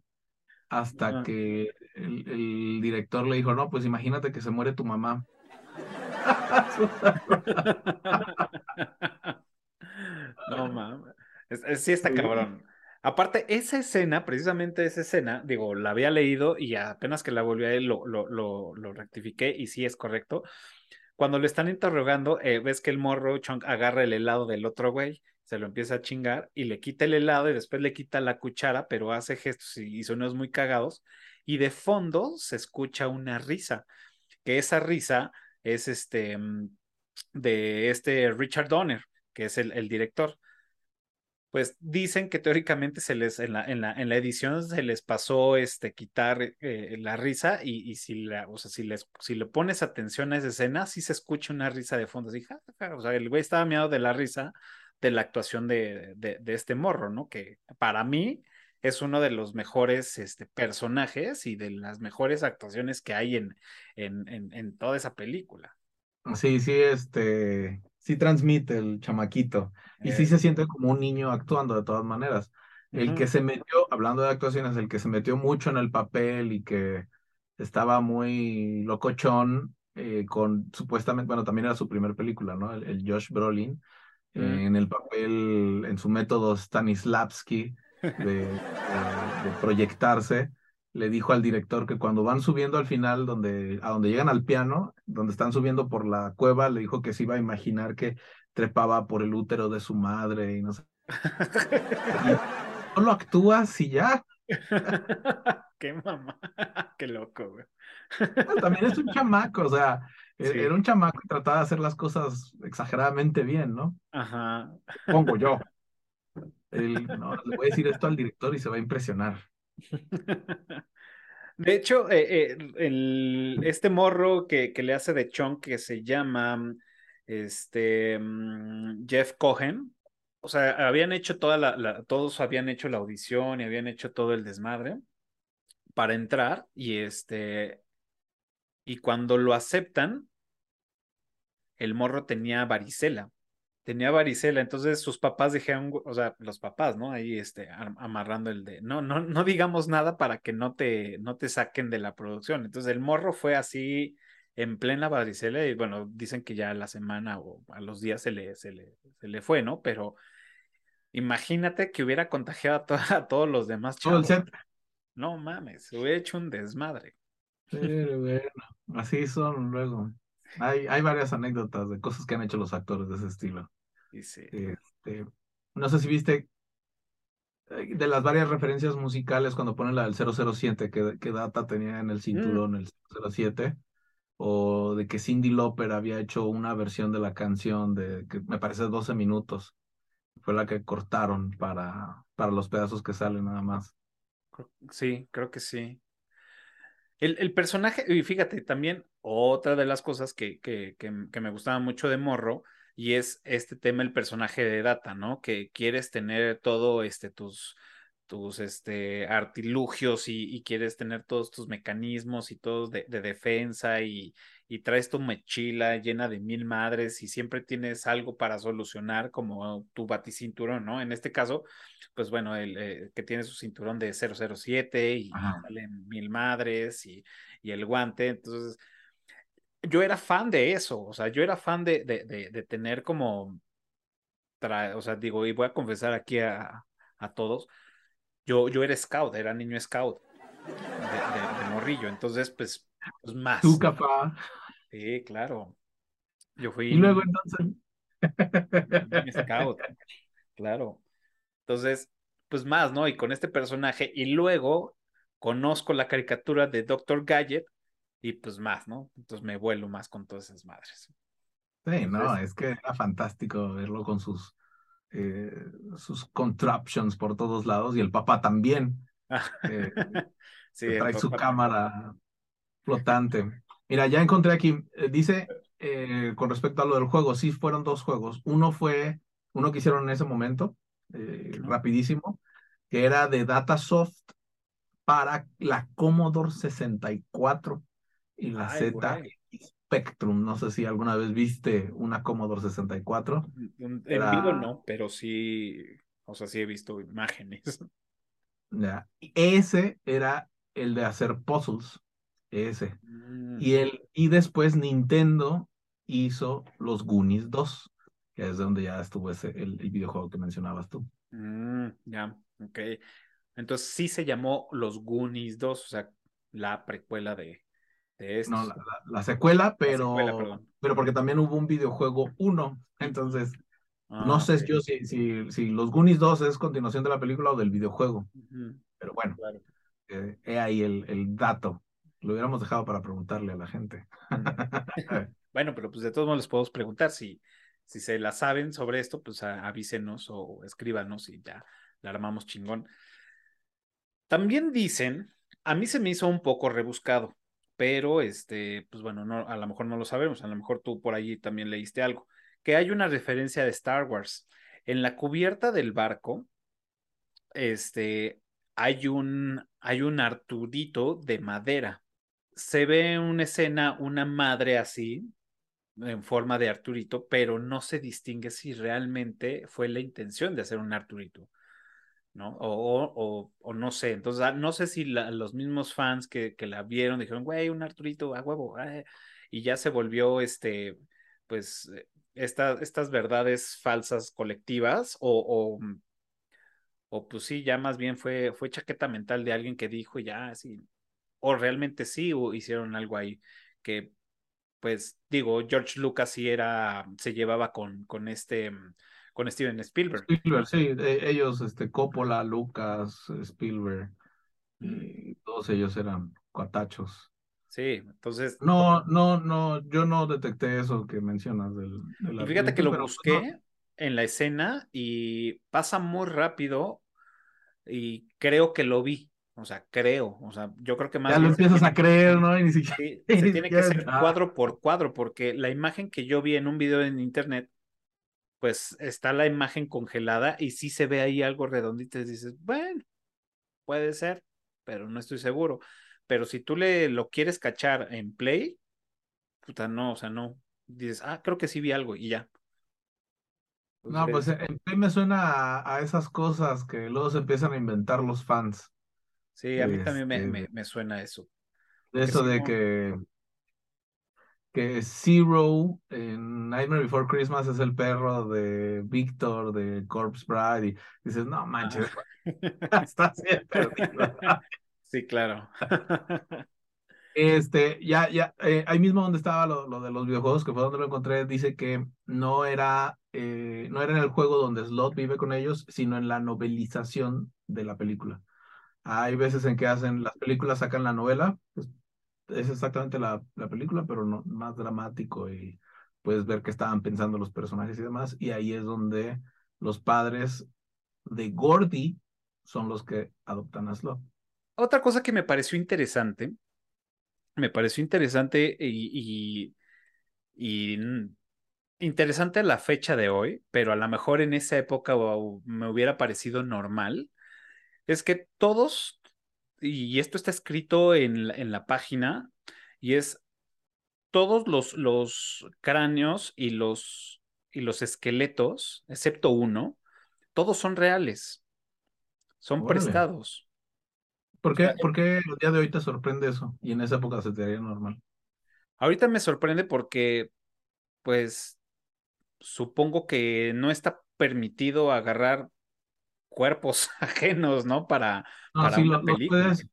hasta que el, el, director le dijo, no, pues imagínate que se muere tu mamá. no mames. sí está cabrón. Aparte, esa escena, precisamente esa escena, digo, la había leído y apenas que la volví a él lo, lo, lo, lo rectifiqué y sí es correcto. Cuando le están interrogando, eh, ves que el morro Chunk agarra el helado del otro güey se lo empieza a chingar y le quita el helado y después le quita la cuchara, pero hace gestos y, sonidos muy cagados. Y de fondo se escucha una risa, que esa risa es este mm, de este Richard Donner, que es el, el director. Pues dicen que teóricamente se les, en la, en la, en la edición se les pasó este, quitar eh, la risa y, y, si, la, o sea, si, les, si le pones atención a esa escena, sí se escucha una risa de fondo. Así, o sea, el güey estaba miado de la risa, de la actuación de, de, de, este morro, ¿no? Que para mí es uno de los mejores este, personajes y de las mejores actuaciones que hay en, en, en, en toda esa película. Sí, sí, este, sí transmite el chamaquito y sí se siente como un niño actuando de todas maneras. El que se metió, hablando de actuaciones, el que se metió mucho en el papel y que estaba muy locochón eh, con supuestamente, bueno, también era su primer película, ¿no? El, el Josh Brolin, en el papel, en su método Stanislavski de, proyectarse, le dijo al director que cuando van subiendo al final, donde, a donde llegan al piano, donde están subiendo por la cueva, le dijo que se iba a imaginar que trepaba por el útero de su madre y no sé. solo actúas y ya. Qué mamá, qué loco, güey. También es un chamaco, o sea, e-, era un chamaco y trataba de hacer las cosas exageradamente bien, ¿no? Ajá. Pongo yo. no, le voy a decir esto al director y se va a impresionar. De hecho, eh, eh, el, este morro que, que, le hace de Chong, que se llama este, mm, Jeff Cohen, o sea, habían hecho toda la, la, todos habían hecho la audición y habían hecho todo el desmadre para entrar y este, y cuando lo aceptan, el morro tenía varicela. Tenía varicela, entonces sus papás dijeron, o sea, los papás, ¿no? Ahí este, amarrando el de, no, no, no digamos nada para que no te, no te saquen de la producción. Entonces el morro fue así en plena varicela y bueno, dicen que ya a la semana o a los días se le, se le, se le fue, ¿no? Pero imagínate que hubiera contagiado a, todos los demás chavos. No mames, hubiera hecho un desmadre. Pero bueno, así son luego. Hay, hay varias anécdotas de cosas que han hecho los actores de ese estilo. Sí, Este, no sé si viste eh, de las varias referencias musicales cuando ponen la del 007, que, que data tenía en el mm. cinturón el 007, o de que Cindy Lauper había hecho una versión de la canción de que me parece 12 minutos. Fue la que cortaron para, para los pedazos que salen nada más. Sí, creo que sí. El, el, personaje, y fíjate, también otra de las cosas que, que, que, me gustaba mucho de Morro, y es este tema, el personaje de Data, ¿no? Que quieres tener todo, este, tus, tus, este, artilugios y, quieres tener todos tus mecanismos y todos de defensa y, y traes tu mochila llena de mil madres y siempre tienes algo para solucionar como tu baticinturón, ¿no? En este caso, pues bueno, el eh, que tiene su cinturón de 007 y, salen mil madres y, y, el guante, entonces yo era fan de eso, o sea, yo era fan de, de, de, tener como, o sea, digo, y voy a confesar aquí a, a todos, yo, yo era scout, era niño scout de, morrillo, entonces pues, pues más. Tú capaz. Sí, claro. Yo fui. Y luego entonces. scout, claro. Entonces, pues más, ¿no? Y con este personaje, y luego conozco la caricatura de Doctor Gadget, y pues más, ¿no? Entonces me vuelo más con todas esas madres. Sí, no, es que era fantástico verlo con sus, eh, sus contraptions por todos lados y el papá también. Eh, sí, trae su cámara flotante. Mira, ya encontré aquí, eh, dice con respecto a lo del juego, sí fueron dos juegos. Uno fue, uno que hicieron en ese momento, rapidísimo, que era de Datasoft para la Commodore 64 y la Z Spectrum. No sé si alguna vez viste una Commodore 64. En vivo no, pero sí, o sea, sí he visto imágenes. Ya. Ese era el de hacer puzzles. Ese. Mm. Y, el, y después Nintendo hizo los Goonies 2, que es donde ya estuvo ese, el, videojuego que mencionabas tú. Mm, ya, ok. Entonces sí se llamó los Goonies 2, o sea, la precuela de, no, la, secuela, pero, pero porque también hubo un videojuego 1. Entonces, no ah, sé yo si, si, si, los Goonies 2 es continuación de la película o del videojuego. Pero bueno, eh, he ahí el, el dato. Lo hubiéramos dejado para preguntarle a la gente. bueno, pero pues de todos modos les podemos preguntar si, si se la saben sobre esto, pues avísenos o escríbanos y ya la armamos chingón. También dicen, a mí se me hizo un poco rebuscado, pero este, pues bueno, no, a lo mejor no lo sabemos, a lo mejor tú por ahí también leíste algo, que hay una referencia de Star Wars. En la cubierta del barco, este, hay un, hay un Arturito de madera. Se ve una escena, una madre así, en forma de Arturito, pero no se distingue si realmente fue la intención de hacer un Arturito. ¿no? O, o, no sé, entonces ah, no sé si los mismos fans que, que, la vieron dijeron, güey, un Arturito a huevo, y ya se volvió este, pues, eh, estas verdades falsas colectivas, o, o, o, pues sí, ya más bien fue, fue chaqueta mental de alguien que dijo ya, sí, o realmente sí, o hicieron algo ahí que, pues, digo, George Lucas sí era, se llevaba con, con este con Steven Spielberg. Spielberg, sí, ellos, este, Coppola, Lucas, Spielberg, y todos ellos eran cuatachos. Sí, entonces. No, no, no, yo no detecté eso que mencionas del. y fíjate que lo busqué en la escena y pasa muy rápido y creo que lo vi. O sea, creo, o sea, yo creo que más. Ya lo empiezas a creer, ¿no? ni siquiera. Sí, se tiene que ser cuadro por cuadro, porque la imagen que yo vi en un video en internet pues está la imagen congelada y sí se ve ahí algo redondito y dices, bueno, puede ser, pero no estoy seguro. Pero si tú le lo quieres cachar en play, puta, no, o sea, no. Dices, ah, creo que sí vi algo y ya. no, pues en play me suena a, esas cosas que luego se empiezan a inventar los fans. Sí, a mí también me, este, me, suena eso. Eso de que que Zero en Nightmare Before Christmas es el perro de Victor de Corpse Bride y dices, no manches, está Sí, claro. este, ya, ya, eh, ahí mismo donde estaba lo, lo, de los videojuegos, que fue donde lo encontré, dice que no era, eh, no era en el juego donde Slot vive con ellos, sino en la novelización de la película. Hay veces en que hacen, las películas sacan la novela, pues es exactamente la, la película, pero no, más dramático y puedes ver qué estaban pensando los personajes y demás. Y ahí es donde los padres de Gordy son los que adoptan a Slot. Otra cosa que me pareció interesante, me pareció interesante y, y, interesante a la fecha de hoy, pero a lo mejor en esa época me hubiera parecido normal, es que todos y esto está escrito en, en la página, y es todos los, los cráneos y los, y los esqueletos, excepto uno, todos son reales. Son Órale. prestados. ¿Por qué, sea, por qué el día de hoy te sorprende eso? Y en esa época se te haría normal. Ahorita me sorprende porque, pues, supongo que no está permitido agarrar cuerpos ajenos, ¿no? Para, No, para sí, una lo- los película. puedes,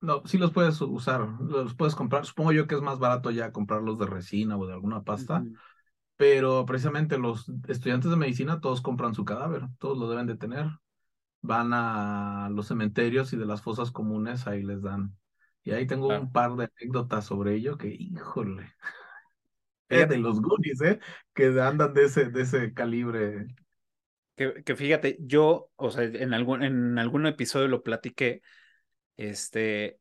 no, sí los puedes usar, los puedes comprar. Supongo yo que es más barato ya comprarlos de resina o de alguna pasta, pero precisamente los estudiantes de medicina todos compran su cadáver, todos lo deben de tener. Van a los cementerios y de las fosas comunes, ahí les dan. Y ahí tengo Claro. un par de anécdotas sobre ello que, híjole, Fíjate. de los Goonies, ¿eh? Que andan de ese, de ese calibre. Que, que fíjate, yo, o sea, en algún, en algún episodio lo platiqué, este,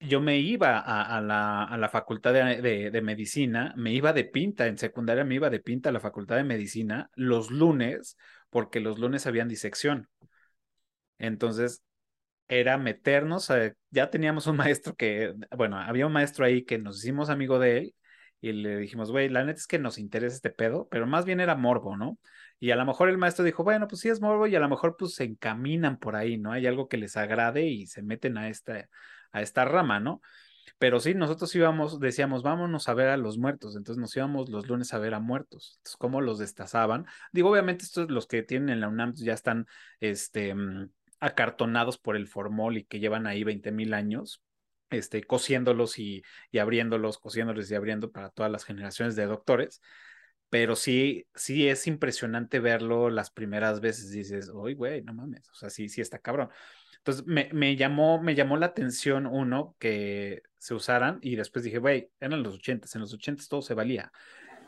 yo me iba a, la, a la facultad de, de- medicina, me iba de pinta, en secundaria me iba de pinta a la facultad de medicina los lunes, porque los lunes habían disección. Entonces, era meternos, a- ya teníamos un maestro que, bueno, había un maestro ahí que nos hicimos amigo de él y le dijimos, güey, la neta es que nos interesa este pedo, pero más bien era morbo, ¿no? Y a lo mejor el maestro dijo, bueno, pues sí es morbo y a lo mejor pues se encaminan por ahí, ¿no? Hay algo que les agrade y se meten a esta, a esta rama, ¿no? Pero sí, nosotros íbamos, decíamos, vámonos a ver a los muertos. Entonces nos íbamos los lunes a ver a muertos. Entonces, ¿cómo los destazaban? Digo, obviamente, estos los que tienen en la UNAM ya están este, mm, acartonados por el formol y que llevan ahí 20 mil años, este, cosiéndolos y, y abriéndolos, cosiéndolos y abriendo para todas las generaciones de doctores. Pero sí, sí es impresionante verlo las primeras veces. Dices, uy, güey, no mames. O sea, sí, sí está cabrón. Entonces me, me, llamó, me llamó la atención uno que se usaran y después dije, güey, eran los ochentas, en los ochentas todo se valía.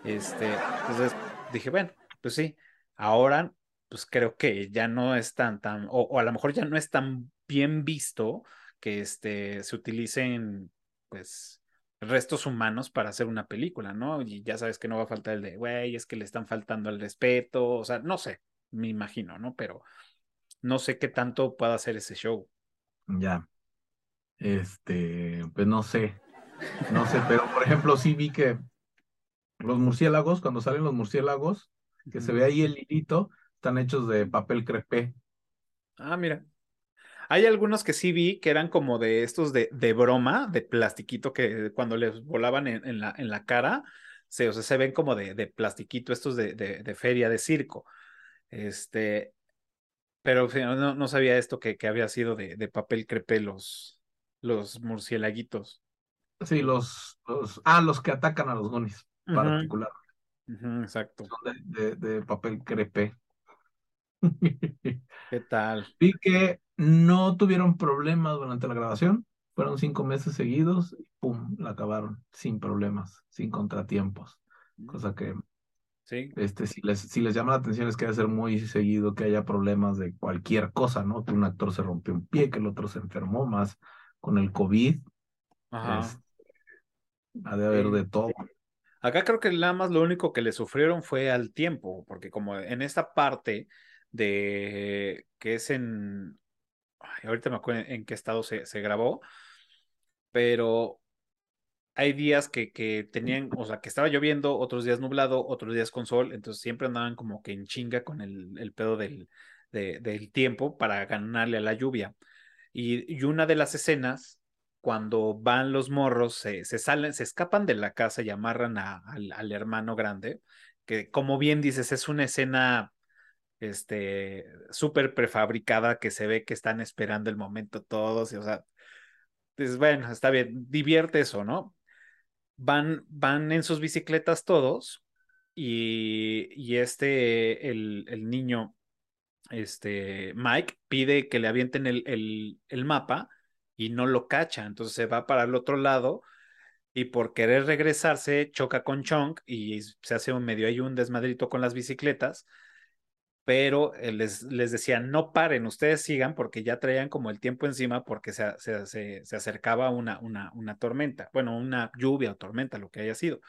Este, entonces dije, bueno, pues sí, ahora pues creo que ya no es tan, tan, o, o a lo mejor ya no es tan bien visto que este, se utilicen pues restos humanos para hacer una película, ¿no? Y ya sabes que no va a faltar el de, güey, es que le están faltando al respeto, o sea, no sé, me imagino, ¿no? Pero no sé qué tanto pueda hacer ese show. Ya. Este, pues no sé, no sé, pero por ejemplo, sí vi que los murciélagos, cuando salen los murciélagos, que se ve ahí el hilito, están hechos de papel crepé. Ah, mira. Hay algunos que sí vi que eran como de estos de, de broma, de plastiquito que cuando les volaban en, en la, en la cara, se, o sea, se ven como de, de plastiquito, estos de, de, de feria, de circo. Este, pero no, no sabía esto que, que había sido de, de papel crepé los, los murciélaguitos. Sí, los, los, ah, los que atacan a los gonis, Ujú, particular, exacto. son de, de, de papel crepé. ¿Qué tal? Vi que no tuvieron problemas durante la grabación, fueron cinco meses seguidos y pum, la acabaron sin problemas, sin contratiempos, cosa que Sí, este, si les, si les llama la atención es que debe ser muy seguido que haya problemas de cualquier cosa, ¿no? Que un actor se rompió un pie, que el otro se enfermó más con el COVID, ajá. es- ha de haber Sí. de todo. Acá creo que nada más lo único que le sufrieron fue al tiempo, porque como en esta parte de que es en, ay, ahorita me acuerdo en qué estado se, se grabó, pero hay días que, que tenían, o sea, que estaba lloviendo, otros días nublado, otros días con sol, entonces siempre andaban como que en chinga con el, el pedo del, de- del tiempo para ganarle a la lluvia. Y, y una de las escenas, cuando van los morros, se, se salen, se escapan de la casa y amarran a- al hermano grande, que como bien dices, es una escena este, súper prefabricada que se ve que están esperando el momento todos, y, o sea, pues bueno, está bien, divierte eso, ¿no? Van, van en sus bicicletas todos y, y este, el, el niño, este, Mike, pide que le avienten el, el, mapa y no lo cacha, entonces se va para el otro lado y por querer regresarse choca con Chunk y se hace un medio ahí un desmadrito con las bicicletas, pero eh, les, les decía, no paren, ustedes sigan porque ya traían como el tiempo encima porque se, se, se, se acercaba una, una, una tormenta, bueno, una lluvia o tormenta, lo que haya sido.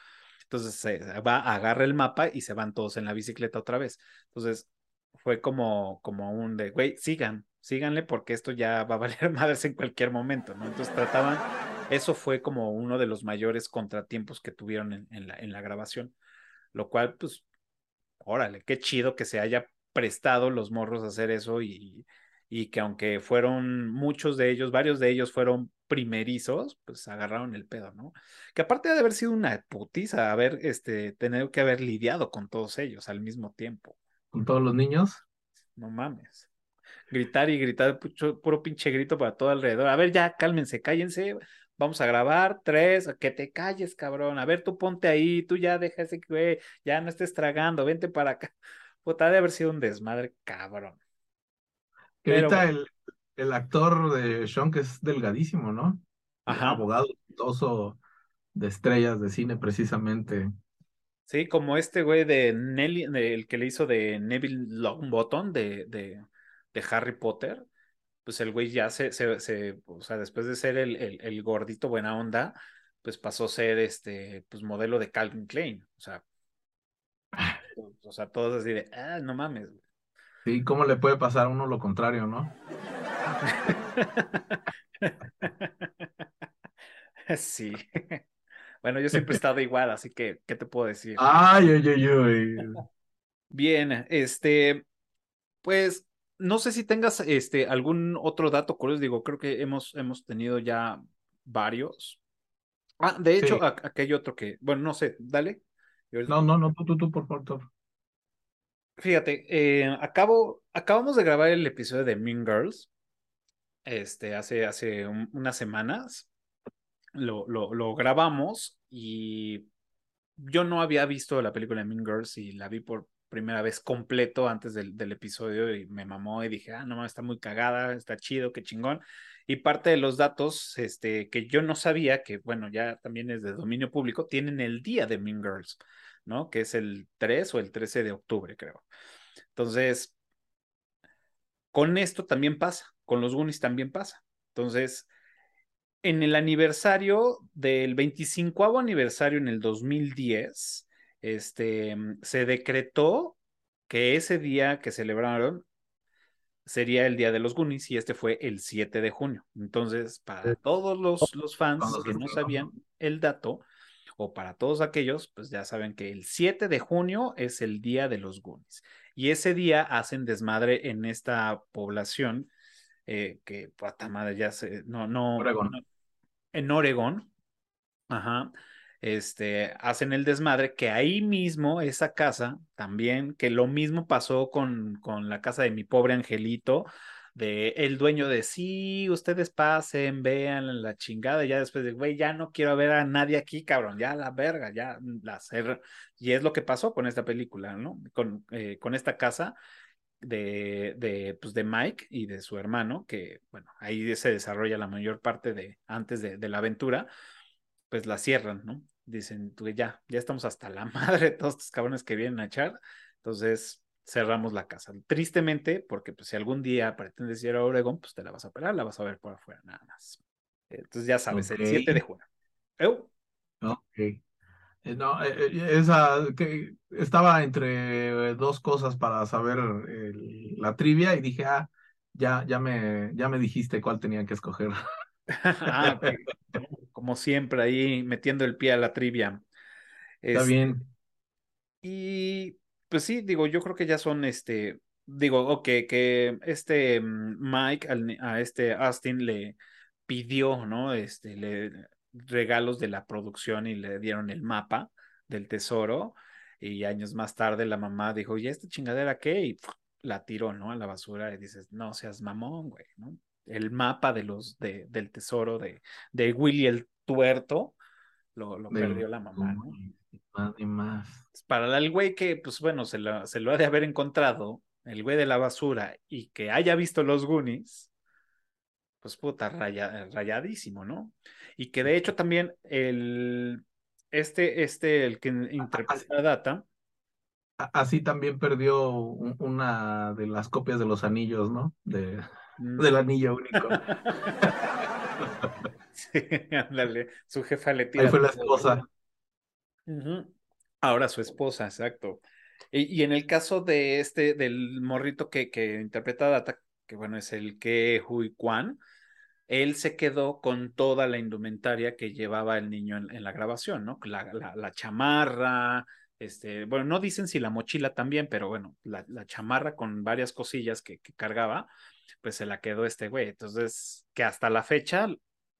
Entonces se va, agarra el mapa y se van todos en la bicicleta otra vez. Entonces fue como, como un de, güey, sigan, síganle porque esto ya va a valer madres en cualquier momento, ¿no? Entonces trataban eso fue como uno de los mayores contratiempos que tuvieron en, en, la, en la grabación, lo cual, pues, órale, qué chido que se haya prestado los morros a hacer eso y, y que aunque fueron muchos de ellos, varios de ellos fueron primerizos, pues agarraron el pedo, ¿no? Que aparte de haber sido una putiza, haber, este, tener que haber lidiado con todos ellos al mismo tiempo. ¿Con todos los niños? No mames. Gritar y gritar, puro pinche grito para todo alrededor. A ver, ya, cálmense, cállense. Vamos a grabar tres, que te calles, cabrón. A ver, tú ponte ahí, tú ya deja ese güey, ya no estés tragando, vente para acá. Puta, de haber sido un desmadre, cabrón. ahorita el, el actor de Sean, que es delgadísimo, ¿no? Ajá. Abogado exitoso de estrellas de cine, precisamente. Sí, como este güey de Nelly, el que le hizo de Neville Longbottom de, de, de Harry Potter. Pues el güey ya se, se, se, o sea, después de ser el, el, el, gordito buena onda, pues pasó a ser este, pues modelo de Calvin Klein. O sea, o sea, todos así de, ah, no mames. Sí, ¿cómo le puede pasar a uno lo contrario, no? sí. Bueno, yo siempre he estado igual, así que, ¿qué te puedo decir? Ay, ay, ay, ay. Bien, este, pues, no sé si tengas este, algún otro dato curioso, digo, creo que hemos, hemos tenido ya varios. Ah, de hecho, aquello otro que, bueno, no sé, dale. No, no, no, tú, tú, tú, por favor. Fíjate, eh, acabo, acabamos de grabar el episodio de Mean Girls, este, hace, hace unas semanas. Lo, lo, lo, grabamos y yo no había visto la película de Mean Girls y la vi por primera vez completo antes del, del episodio y me mamó y dije, ah, no, está muy cagada, está chido, qué chingón. Y parte de los datos este, que yo no sabía, que bueno, ya también es de dominio público, tienen el día de Mean Girls, ¿no? Que es el 3 o el 13 de octubre, creo. Entonces, con esto también pasa, con los Goonies también pasa. Entonces, en el aniversario del 25 aniversario en el 2010, este, se decretó que ese día que celebraron sería el día de los Goonies y este fue el 7 de junio. Entonces, para todos los, los fans que no sabían el dato, o para todos aquellos, pues ya saben que el 7 de junio es el día de los Goonies. Y ese día hacen desmadre en esta población eh, que, puta madre, ya se, no, no, en Oregón, ajá, este, hacen el desmadre, que ahí mismo, esa casa, también, que lo mismo pasó con, con la casa de mi pobre angelito, de el dueño de sí, ustedes pasen, vean la chingada, ya después de, güey, ya no quiero ver a nadie aquí, cabrón, ya la verga, ya la cerra. Y es lo que pasó con esta película, ¿no? Con, eh, con esta casa de, de, pues de Mike y de su hermano, que, bueno, ahí se desarrolla la mayor parte de, antes de, de la aventura, pues la cierran, ¿no? Dicen, tú ya, ya estamos hasta la madre de todos estos cabrones que vienen a echar, entonces cerramos la casa. Tristemente, porque pues si algún día pretendes ir a Oregón, pues te la vas a operar, la vas a ver por afuera, nada más. Entonces ya sabes, el 7 de junio. Ok. Eh, no, eh, eh, esa que estaba entre dos cosas para saber la trivia y dije, ah, ya, ya me, ya me dijiste cuál tenía que escoger. ah, Como siempre, ahí metiendo el pie a la trivia. Está bien. Y pues sí, digo, yo creo que ya son este, digo, ok, que este mm, Mike a este Austin le pidió, ¿no? Este, le regalos de la producción y le dieron el mapa del tesoro. Y años más tarde la mamá dijo, ¿y esta chingadera qué? Y la tiró, ¿no? A la basura y dices, no seas mamón, güey, ¿no? El mapa de los, de, del tesoro de, de Willy el Tuerto lo, lo perdió la mamá, ¿no? Más y más. Para el güey que, pues bueno, se lo, se lo ha de haber encontrado, el güey de la basura, y que haya visto los Goonies, pues puta, rayadísimo, ¿no? Y que de hecho también el, este, este, el que interpreta la data. Así también perdió una de las copias de los anillos, ¿no? De, mm. Del anillo único. sí, ándale, su jefa le tira. Ahí fue la esposa. Ahora su esposa, exacto. Y, en el caso de este, del morrito que, que interpreta Data, que bueno, es el que Hui Kwan, él se quedó con toda la indumentaria que llevaba el niño en, la grabación, ¿no? La, la, chamarra, este, bueno, no dicen si la mochila también, pero bueno, la, chamarra con varias cosillas que, cargaba, pues se la quedó este güey. Entonces, que hasta la fecha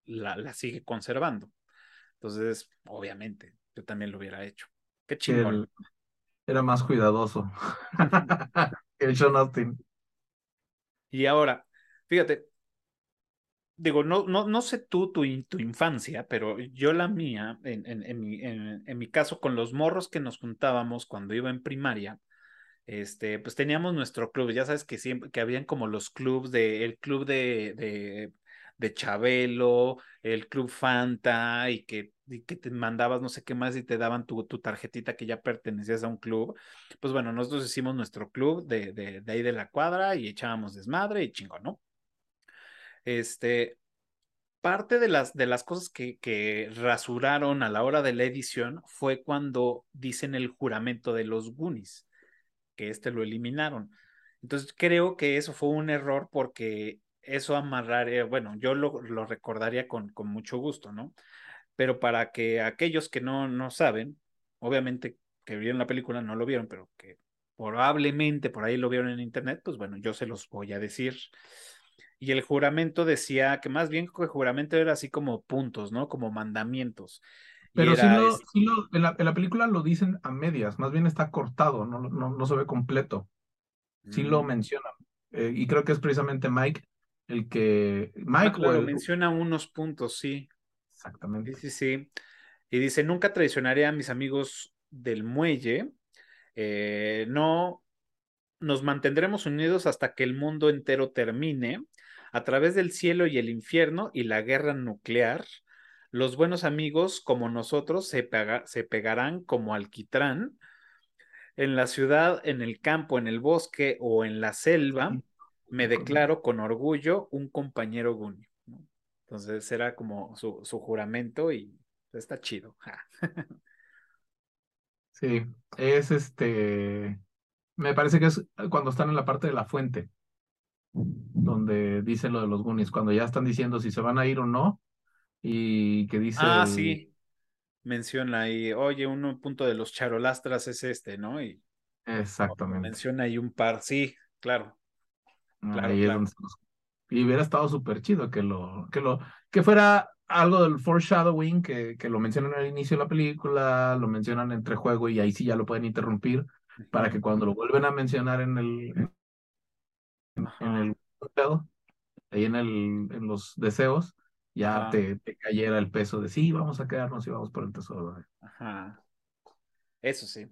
la, la sigue conservando. Entonces, obviamente, yo también lo hubiera hecho. Qué chingón. Era más cuidadoso. el Sean Austin. Y ahora, fíjate, digo, no, no, no sé tú tu, tu infancia, pero yo la mía, en, en, en, mi, en, mi caso, con los morros que nos juntábamos cuando iba en primaria, este, pues teníamos nuestro club, ya sabes que siempre, que habían como los clubs de, el club de, de, de Chabelo, el club Fanta, y que, que te mandabas no sé qué más y te daban tu, tu tarjetita que ya pertenecías a un club. Pues bueno, nosotros hicimos nuestro club de, de, de ahí de la cuadra y echábamos desmadre y chingón, ¿no? Este, parte de las, de las cosas que, que, rasuraron a la hora de la edición fue cuando dicen el juramento de los Goonies, que este lo eliminaron. Entonces creo que eso fue un error porque eso amarraría, bueno, yo lo, lo recordaría con, con, mucho gusto, ¿no? Pero para que aquellos que no, no saben, obviamente que vieron la película no lo vieron, pero que probablemente por ahí lo vieron en internet, pues bueno, yo se los voy a decir y el juramento decía que más bien el juramento era así como puntos, ¿no? Como mandamientos. Pero si no, en, la, película lo dicen a medias, más bien está cortado, no, no, no se ve completo. Sí lo mm. mencionan. Eh, y creo que es precisamente Mike el que... Mike lo menciona unos puntos, sí. Exactamente. Sí, sí, sí. Y dice, nunca traicionaré a mis amigos del muelle. Eh, no nos mantendremos unidos hasta que el mundo entero termine a través del cielo y el infierno y la guerra nuclear, los buenos amigos como nosotros se, se pegarán como alquitrán. En la ciudad, en el campo, en el bosque o en la selva, me declaro con orgullo un compañero Guni. Entonces era como su, su juramento y está chido. sí, es este, me parece que es cuando están en la parte de la fuente donde dice lo de los Goonies, cuando ya están diciendo si se van a ir o no, y que dice... Ah, sí, menciona ahí, oye, un punto de los charolastras es este, ¿no? Y Exactamente. Menciona ahí un par, sí, claro. claro, Y hubiera estado súper chido que lo, que lo, que fuera algo del foreshadowing, que, que lo mencionan al inicio de la película, lo mencionan entre juego y ahí sí ya lo pueden interrumpir, para que cuando lo vuelven a mencionar en el, en el ahí en, el, en los deseos, ya te, te, cayera el peso de sí, vamos a quedarnos y vamos por el tesoro. Ajá. Eso sí.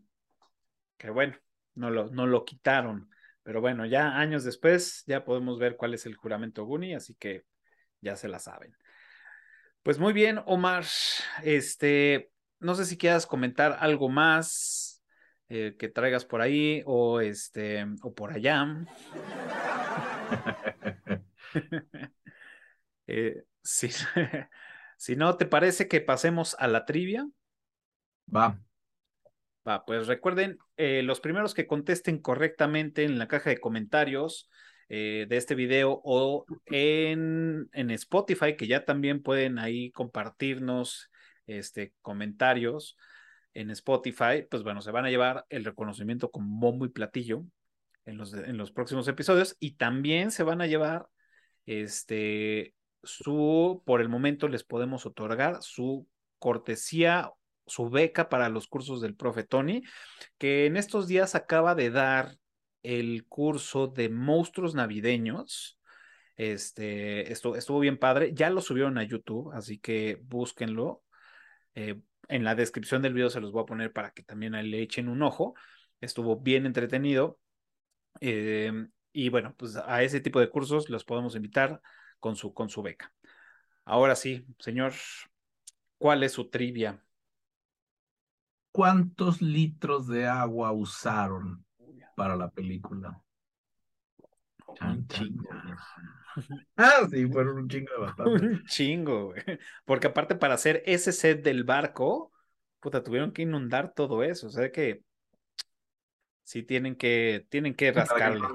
Que bueno, no lo, no lo quitaron. Pero bueno, ya años después ya podemos ver cuál es el juramento Guni, así que ya se la saben. Pues muy bien, Omar. Este, no sé si quieras comentar algo más eh, que traigas por ahí o este o por allá. Eh, si, no, ¿te parece que pasemos a la trivia? Va. Va, pues recuerden, eh, los primeros que contesten correctamente en la caja de comentarios eh, de este video o en, en, Spotify, que ya también pueden ahí compartirnos este, comentarios en Spotify, pues bueno, se van a llevar el reconocimiento con bombo y platillo en los, en los próximos episodios y también se van a llevar este su, por el momento les podemos otorgar su cortesía, su beca para los cursos del profe Tony, que en estos días acaba de dar el curso de monstruos navideños. Este, esto, estuvo bien padre. Ya lo subieron a YouTube, así que búsquenlo. Eh, en la descripción del video se los voy a poner para que también le echen un ojo. Estuvo bien entretenido. Em, y bueno, pues a ese tipo de cursos los podemos invitar con su, con su beca. Ahora sí, señor, ¿cuál es su trivia? ¿Cuántos litros de agua usaron para la película? Un chingo. Ah, sí, fueron un chingo bastante. un chingo, güey. Porque aparte para hacer ese set del barco, puta, tuvieron que inundar todo eso. O sea que sí tienen que, tienen que rascarle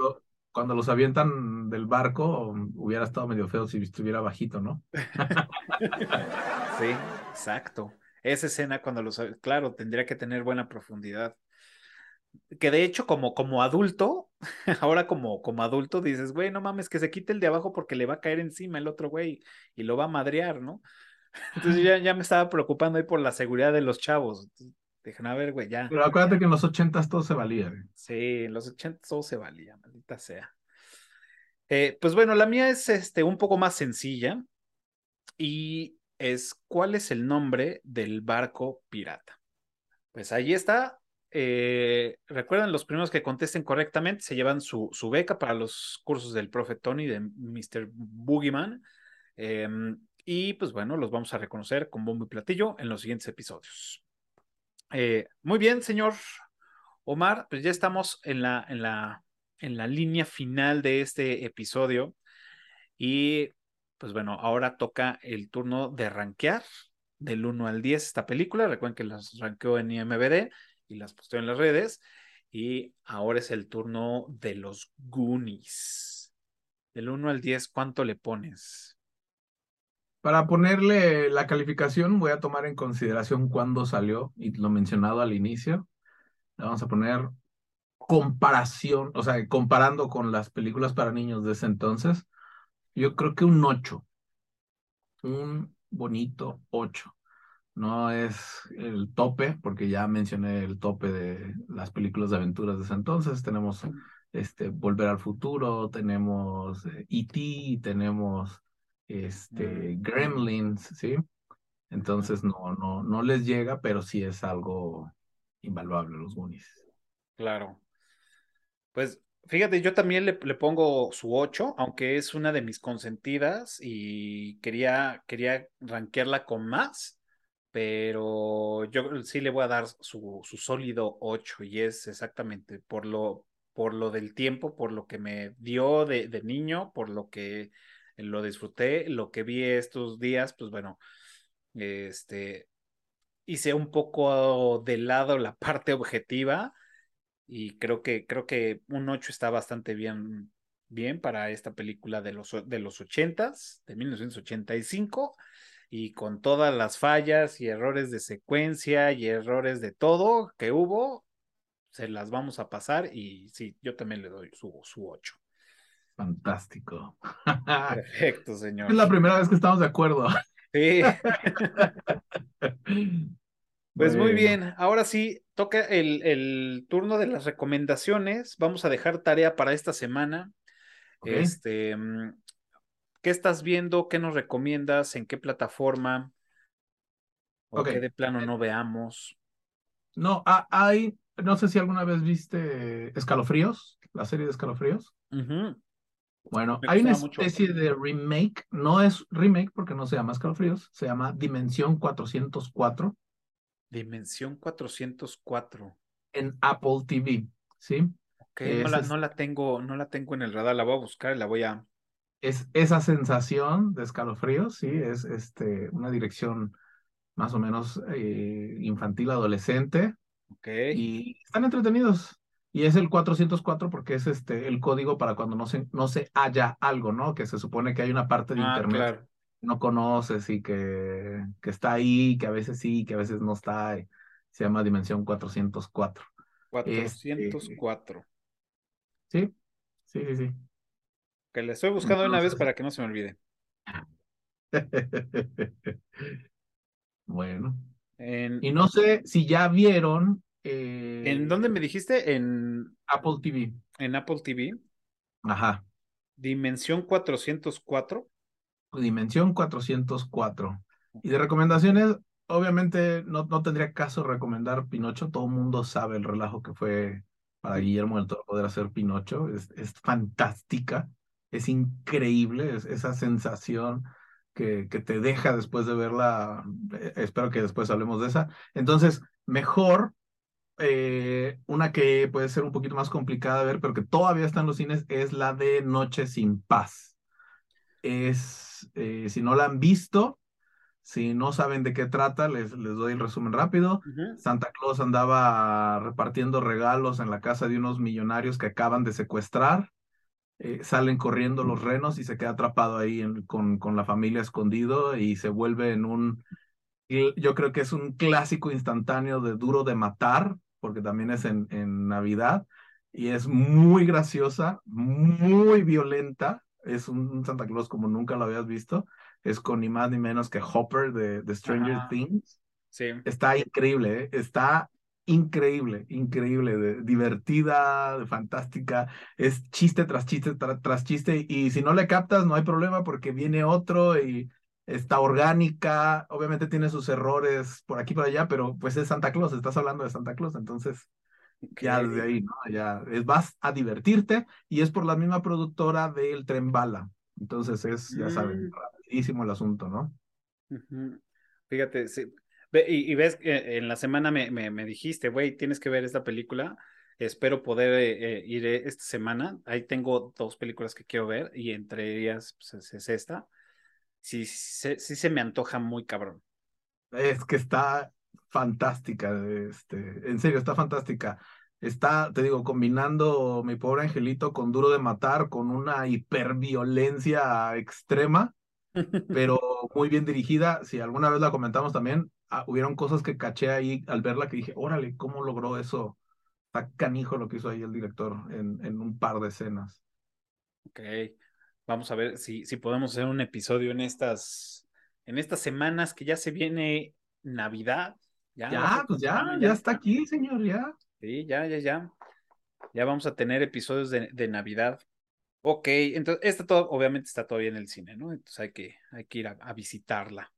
Cuando los avientan del barco, hubiera estado medio feo si estuviera bajito, ¿no? sí, exacto. Esa escena cuando los, claro, tendría que tener buena profundidad. Que de hecho, como, como adulto, ahora como, como adulto dices, güey, no mames, que se quite el de abajo porque le va a caer encima el otro güey y lo va a madrear, ¿no? Entonces ya, ya me estaba preocupando ahí por la seguridad de los chavos. Dejen a ver, güey, ya. Pero acuérdate que en los ochentas todo se valía. Güey. Sí, en los ochentas todo se valía, maldita sea. Eh, pues bueno, la mía es este, un poco más sencilla y es ¿cuál es el nombre del barco pirata? Pues ahí está. Eh, recuerden, los primeros que contesten correctamente se llevan su, su, beca para los cursos del profe Tony de Mr. Boogeyman. Eh, y pues bueno, los vamos a reconocer con bombo y platillo en los siguientes episodios. Eh, muy bien, señor Omar, pues ya estamos en la, en la, en la línea final de este episodio. Y pues bueno, ahora toca el turno de rankear del 1 al 10 esta película. Recuerden que las ranqueó en IMBD y las posteo en las redes. Y ahora es el turno de los Goonies. Del 1 al 10, ¿cuánto le pones? Para ponerle la calificación, voy a tomar en consideración cuándo salió y lo mencionado al inicio. Le vamos a poner comparación, o sea, comparando con las películas para niños de ese entonces, yo creo que un 8. Un bonito 8. No es el tope, porque ya mencioné el tope de las películas de aventuras de ese entonces. Tenemos este, Volver al Futuro, tenemos E.T., eh, e tenemos este, mm. Gremlins, ¿sí? Entonces no, no, no les llega, pero sí es algo invaluable los Goonies. Claro. Pues fíjate, yo también le, le, pongo su 8, aunque es una de mis consentidas y quería, quería rankearla con más, pero yo sí le voy a dar su, su sólido 8 y es exactamente por lo, por lo del tiempo, por lo que me dio de, de niño, por lo que lo disfruté, lo que vi estos días, pues bueno, este, hice un poco de lado la parte objetiva y creo que, creo que un 8 está bastante bien, bien para esta película de los, de los 80s, de 1985, y con todas las fallas y errores de secuencia y errores de todo que hubo, se las vamos a pasar y sí, yo también le doy su, su 8. Fantástico. Perfecto, señor. Es la primera vez que estamos de acuerdo. Sí. pues muy bien, ahora sí, toca el, el, turno de las recomendaciones. Vamos a dejar tarea para esta semana. Este, mm, ¿qué estás viendo? ¿Qué nos recomiendas? ¿En qué plataforma? ¿O qué de plano no veamos? No, hay, no sé si alguna vez viste Escalofríos, la serie de Escalofríos. Bueno, hay una especie de remake, no es remake porque no se llama Escalofríos, se llama Dimensión 404. Dimensión 404. En Apple TV, ¿sí? Ok, no la, no la, tengo, no la tengo en el radar, la voy a buscar y la voy a. Es esa sensación de escalofríos, sí, es este, una dirección más o menos eh, infantil, adolescente. Ok. Y están entretenidos. Y es el 404 porque es este el código para cuando no se, no se halla algo, ¿no? Que se supone que hay una parte de ah, internet que no conoces y que, que está ahí, que a veces sí, que a veces no está. se llama dimensión 404. 404. sí, sí, sí, sí. Que le estoy buscando una vez para que no se me olvide. bueno. Y no sé si ya vieron ¿En eh, dónde me dijiste? En Apple TV. En Apple TV. Ajá. Dimensión 404. Dimensión 404. Y de recomendaciones, obviamente no, no tendría caso recomendar Pinocho. Todo el mundo sabe el relajo que fue para Guillermo del Toro poder hacer Pinocho. Es, es fantástica, es increíble es, esa sensación que, que te deja después de verla. Eh, espero que después hablemos de esa. Entonces, mejor eh, una que puede ser un poquito más complicada de ver, pero que todavía está en los cines, es la de Noche sin Paz. Es, eh, si no la han visto, si no saben de qué trata, les, les doy el resumen rápido. Santa Claus andaba repartiendo regalos en la casa de unos millonarios que acaban de secuestrar eh, salen corriendo los renos y se queda atrapado ahí con, con la familia escondido y se vuelve en un, yo creo que es un clásico instantáneo de duro de matar, porque también es en, en Navidad y es muy graciosa, muy violenta. Es un Santa Claus como nunca lo habías visto. Es con ni más ni menos que Hopper de, de Stranger Things. Sí. Está increíble, ¿eh? está increíble, increíble, de, divertida, de fantástica, es chiste tras chiste tras chiste y si no le captas no hay problema porque viene otro y está orgánica, obviamente tiene sus errores por aquí y por allá, pero pues es Santa Claus, estás hablando de Santa Claus, entonces ya desde ahí, ¿no? Ya es, vas a divertirte y es por la misma productora del Tren Bala, entonces es, ya saben, mm. rapidísimo el asunto, ¿no? Fíjate, sí, y, ves que en la semana me, me, dijiste, güey, tienes que ver esta película. Espero poder eh, eh, ir eh, esta semana. Ahí tengo dos películas que quiero ver y entre ellas pues, es, esta. Sí, sí, sí, se me antoja muy cabrón. Es que está fantástica, este, en serio, está fantástica. Está, te digo, combinando mi pobre angelito con duro de matar, con una hiperviolencia extrema, pero muy bien dirigida. Si alguna vez la comentamos también, Ah, hubieron cosas que caché ahí al verla que dije, órale, ¿cómo logró eso? Está canijo lo que hizo ahí el director en, en un par de escenas. Ok, vamos a ver si, si podemos hacer un episodio en estas, en estas semanas que ya se viene Navidad. Ya, ya pues ya, ya, está aquí, señor, ya. Sí, ya, ya, ya. Ya vamos a tener episodios de, de Navidad. Ok, entonces, esta todo, obviamente está todavía en el cine, ¿no? Entonces hay que, hay que ir a visitarla.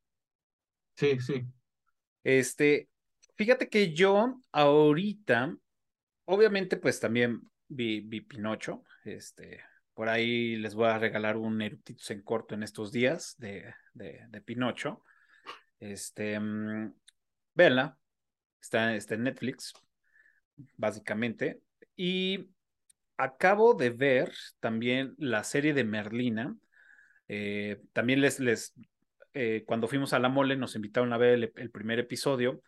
Sí, sí. Este, fíjate que yo ahorita, obviamente, pues también vi, vi Pinocho. Este, por ahí les voy a regalar un eructitus en corto en estos días de, de, Pinocho. Este, véanla, está, está en Netflix, básicamente. Y acabo de ver también la serie de Merlina. Eh, también les, les eh, cuando fuimos a la mole nos invitaron a ver el, primer episodio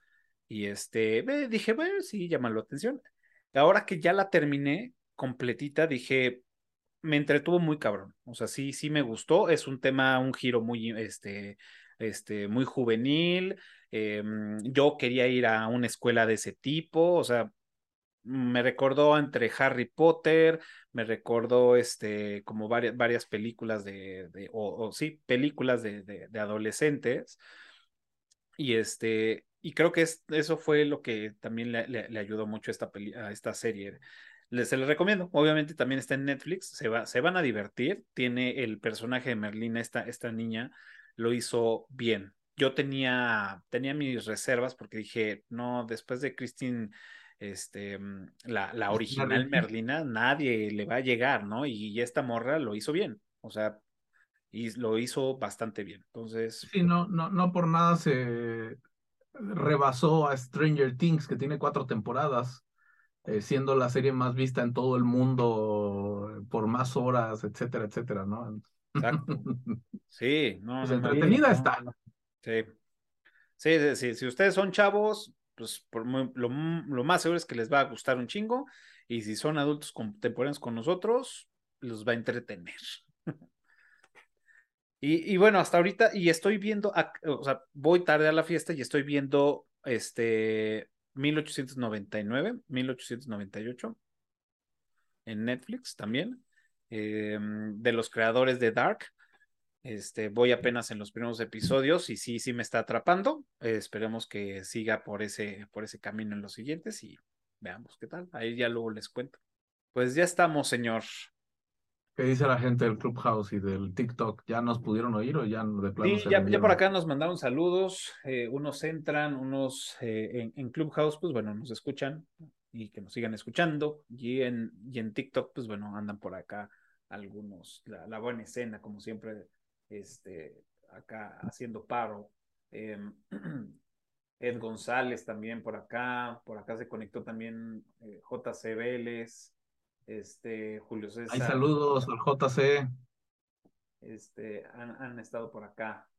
y este, dije, bueno, sí, llama la atención. Ahora que ya la terminé completita, dije, me entretuvo muy cabrón. O sea, sí, sí me gustó. Es un tema, un giro muy, este, este, muy juvenil. Em, yo quería ir a una escuela de ese tipo. O sea, me recordó entre Harry Potter, me recordó este, como varias, varias películas de, de o, sí, películas de, de, adolescentes. Y este, y creo que es, eso fue lo que también le, le, ayudó mucho esta, a esta serie. Les, se les recomiendo, obviamente también está en Netflix, se, va, se van a divertir, tiene el personaje de Merlina, esta, esta niña, lo hizo bien. Yo tenía, tenía mis reservas porque dije, no, después de Christine este, mm, la, la original Merlina, nadie le va a llegar, ¿no? Y, esta morra lo hizo bien, o sea, y lo hizo bastante bien. Entonces. Sí, no, no, no por nada se rebasó a Stranger Things, que tiene cuatro temporadas, eh, siendo la serie más vista en todo el mundo por más horas, etcétera, etcétera, ¿no? Exacto. Sí, no. Pues entretenida está. Sí. Sí, sí, si ustedes son chavos, pues por lo, más seguro es que les va a gustar un chingo y si son adultos contemporáneos con nosotros, los va a entretener. y, bueno, hasta ahorita, y estoy viendo, o sea, voy tarde a la fiesta y estoy viendo este 1899, 1898 en Netflix también, em, de los creadores de Dark. Este, voy apenas en los primeros episodios y sí, sí me está atrapando. esperemos que siga por ese, por ese camino en los siguientes y veamos qué tal. Ahí ya luego les cuento. Pues ya estamos, señor. ¿Qué dice la gente del Clubhouse y del TikTok? ¿Ya nos pudieron oír o ya de plano? Sí, ya, por acá nos mandaron saludos. Eh, unos entran, unos eh, en, Clubhouse, pues bueno, nos escuchan y que nos sigan escuchando. Y en, y en TikTok, pues bueno, andan por acá algunos, la, la buena escena, como siempre, este, acá haciendo paro. Em, Ed González también por acá, por acá se conectó también eh, JC Vélez, este, Julio César. Hay saludos al JC. Este, han, estado por acá,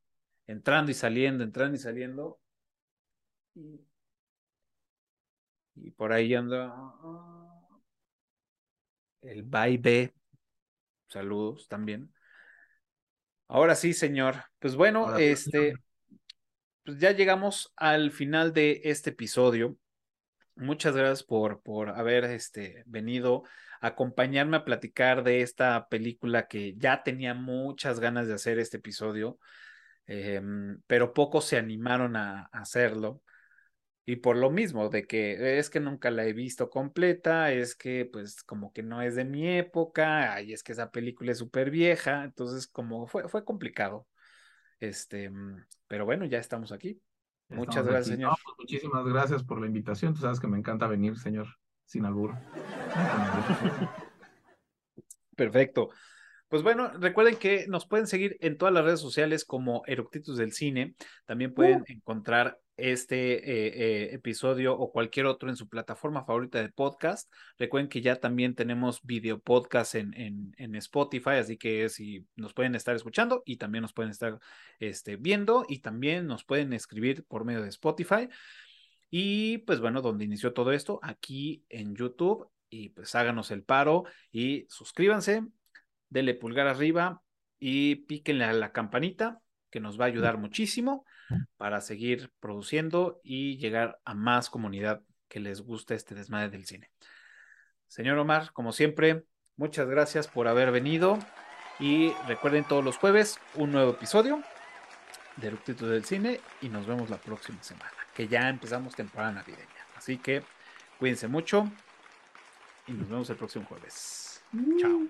entrando y saliendo, entrando y saliendo. Y, y por ahí anda el baile saludos también. Ahora sí, señor. Pues bueno, este, pues ya llegamos al final de este episodio. Muchas gracias por, por haber este, venido a acompañarme a platicar de esta película que ya tenía muchas ganas de hacer este episodio, em, pero pocos se animaron a hacerlo. Y por lo mismo, de que es que nunca la he visto completa, es que pues como que no es de mi época, y es que esa película es súper vieja, entonces como fue, fue complicado. Este, pero bueno, ya estamos aquí. Muchas gracias, señor. Pues, muchísimas gracias por la invitación. Tú sabes que me encanta venir, señor, sin albur. Perfecto. Pues bueno, recuerden que nos pueden seguir en todas las redes sociales como Eructitus del Cine. También pueden uh. encontrar este eh, eh, episodio o cualquier otro en su plataforma favorita de podcast. Recuerden que ya también tenemos video podcast en, en, Spotify, así que si nos pueden estar escuchando y también nos pueden estar este, viendo y también nos pueden escribir por medio de Spotify. Y pues bueno, donde inició todo esto, aquí en YouTube. Y pues háganos el paro y suscríbanse, denle pulgar arriba y píquenle a la campanita, que nos va a ayudar muchísimo para seguir produciendo y llegar a más comunidad que les guste este desmadre del cine. Señor Omar, como siempre, muchas gracias por haber venido y recuerden todos los jueves un nuevo episodio de Eructitos del Cine y nos vemos la próxima semana, que ya empezamos temporada navideña. Así que cuídense mucho y nos vemos el próximo jueves. Chao.